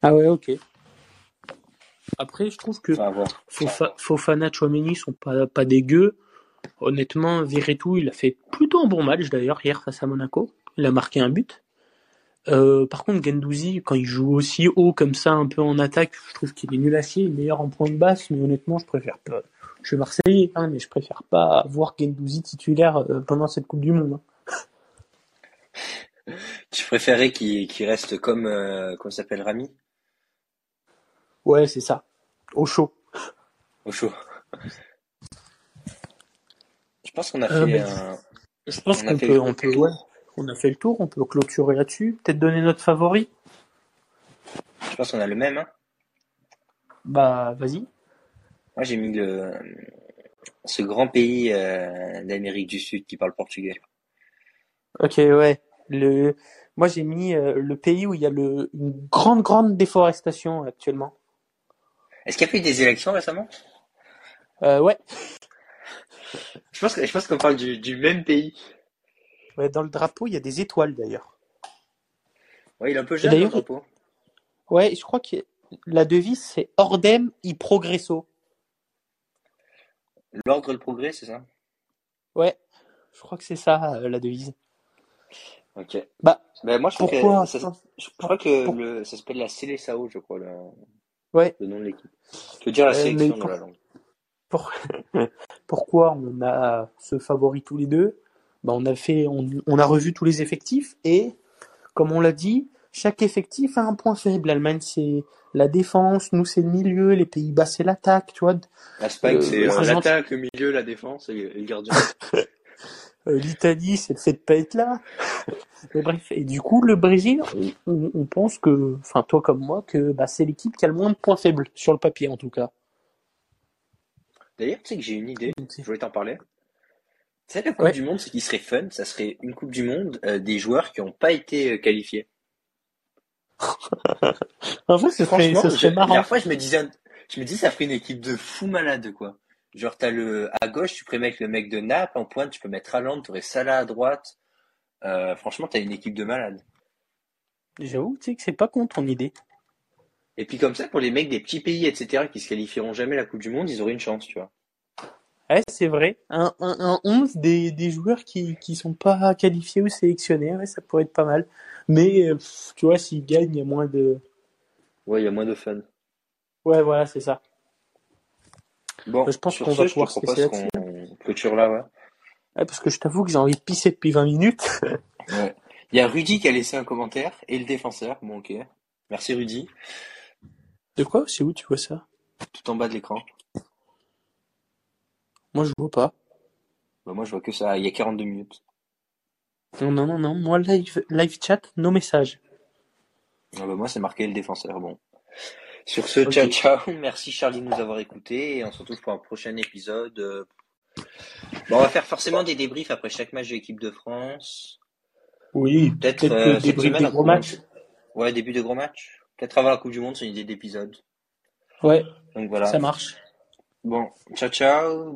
Ah ouais, ok. Après, je trouve que Enfin, voir. Fofa, Fofana, Chouameni sont pas, pas dégueux. Honnêtement, Viretou, il a fait plutôt un bon match d'ailleurs hier face à Monaco. Il a marqué un but. Euh, par contre, Gendouzi, quand il joue aussi haut comme ça, un peu en attaque, je trouve qu'il est nul à chier. Il est meilleur en point de basse, mais honnêtement, je préfère pas. Je suis Marseillais, hein, mais je préfère pas voir Gendouzi titulaire euh, pendant cette Coupe du Monde. hein. Tu préférais qu'il reste comme, euh, s'appelle, Rami? Ouais, c'est ça. Au chaud. Au chaud. Je pense qu'on a Euh, fait un... Je pense qu'on peut, on peut, ouais, on a fait le tour, on peut clôturer là-dessus. Peut-être donner notre favori? Je pense qu'on a le même, hein. Bah, vas-y. Moi, j'ai mis le... ce grand pays euh, d'Amérique du Sud qui parle portugais. Ok, ouais. Le, moi, j'ai mis euh, le pays où il y a le, une grande, grande déforestation actuellement. Est-ce qu'il y a eu des élections récemment? Euh, ouais. Je pense que je pense qu'on parle du, du même pays. Ouais, Dans le drapeau, il y a des étoiles d'ailleurs. Ouais, il est un peu jeune, le drapeau. Ouais, je crois que la devise c'est Ordem i progresso. L'ordre et le progrès, c'est ça? Ouais, je crois que c'est ça euh, la devise. Ok. Bah, Ben, moi, je trouve pourquoi que ça, je crois que le, ça s'appelle la Célessao, je crois, le, Ouais, le nom de l'équipe. Je veux dire la Euh, sélection dans pour- la langue. pour- pourquoi on a ce favori tous les deux? Bah, on a fait, on, on a revu tous les effectifs et comme on l'a dit, chaque effectif a un point faible. L'Allemagne c'est la défense, nous c'est le milieu, les Pays-Bas c'est l'attaque, tu vois. L'Espagne, Euh, c'est euh, l'attaque, le milieu, la défense et le, gardien. Euh, L'Italie c'est le fait de pas être là. Mais bref, et du coup le Brésil, on, on- pense que, enfin toi comme moi, que bah, c'est l'équipe qui a le moins de points faibles sur le papier en tout cas. D'ailleurs, tu sais que j'ai une idée, je voulais t'en parler. Tu sais, la Coupe Ouais. du Monde, ce qui serait fun, ça serait une Coupe du Monde euh, des joueurs qui n'ont pas été euh, qualifiés. En vrai, ce serait, ce serait la marrant. dernière fois, je me disais, je me dis, ça ferait une équipe de fous malades, quoi. Genre, t'as le, à gauche, tu pourrais mettre le mec de Naples, en pointe, tu peux mettre Haaland, t'aurais Salah à droite. Euh, franchement, t'as une équipe de malades. J'avoue, tu sais que c'est pas con ton idée. Et puis, comme ça, pour les mecs des petits pays, etc., qui se qualifieront jamais à la Coupe du Monde, ils auraient une chance, tu vois. Ouais, c'est vrai. Un, un, un 11 des, des joueurs qui, qui sont pas qualifiés ou sélectionnés, ouais, ça pourrait être pas mal. Mais, euh, pff, tu vois, s'ils gagnent, il y a moins de... Ouais, il y a moins de fun. Ouais, voilà, c'est ça. Bon, Je pense qu'on va pouvoir se laisser clôture là, ouais. Ouais, parce que je t'avoue que j'ai envie de pisser depuis 20 minutes. Ouais. Il y a Rudy qui a laissé un commentaire et le défenseur. Bon, ok. Merci Rudy. De quoi? C'est où tu vois ça? Tout en bas de l'écran. Moi, je vois pas. Bah, moi, je vois que ça. Il y a 42 minutes. Non, non, non, non. Moi, live, live chat, nos messages. Ah bah, moi, c'est marqué le défenseur. Bon. Sur ce, ciao, ciao. Merci Charlie de nous avoir écoutés et on se retrouve pour un prochain épisode. Euh, Bon, on va faire forcément des débriefs après chaque match de l'équipe de France. Oui, Peut-être peut-être euh, des gros matchs. Ouais, début de gros match. Peut-être avant la Coupe du Monde, c'est une idée d'épisode. Ouais, Donc voilà. ça marche. Bon, ciao, ciao.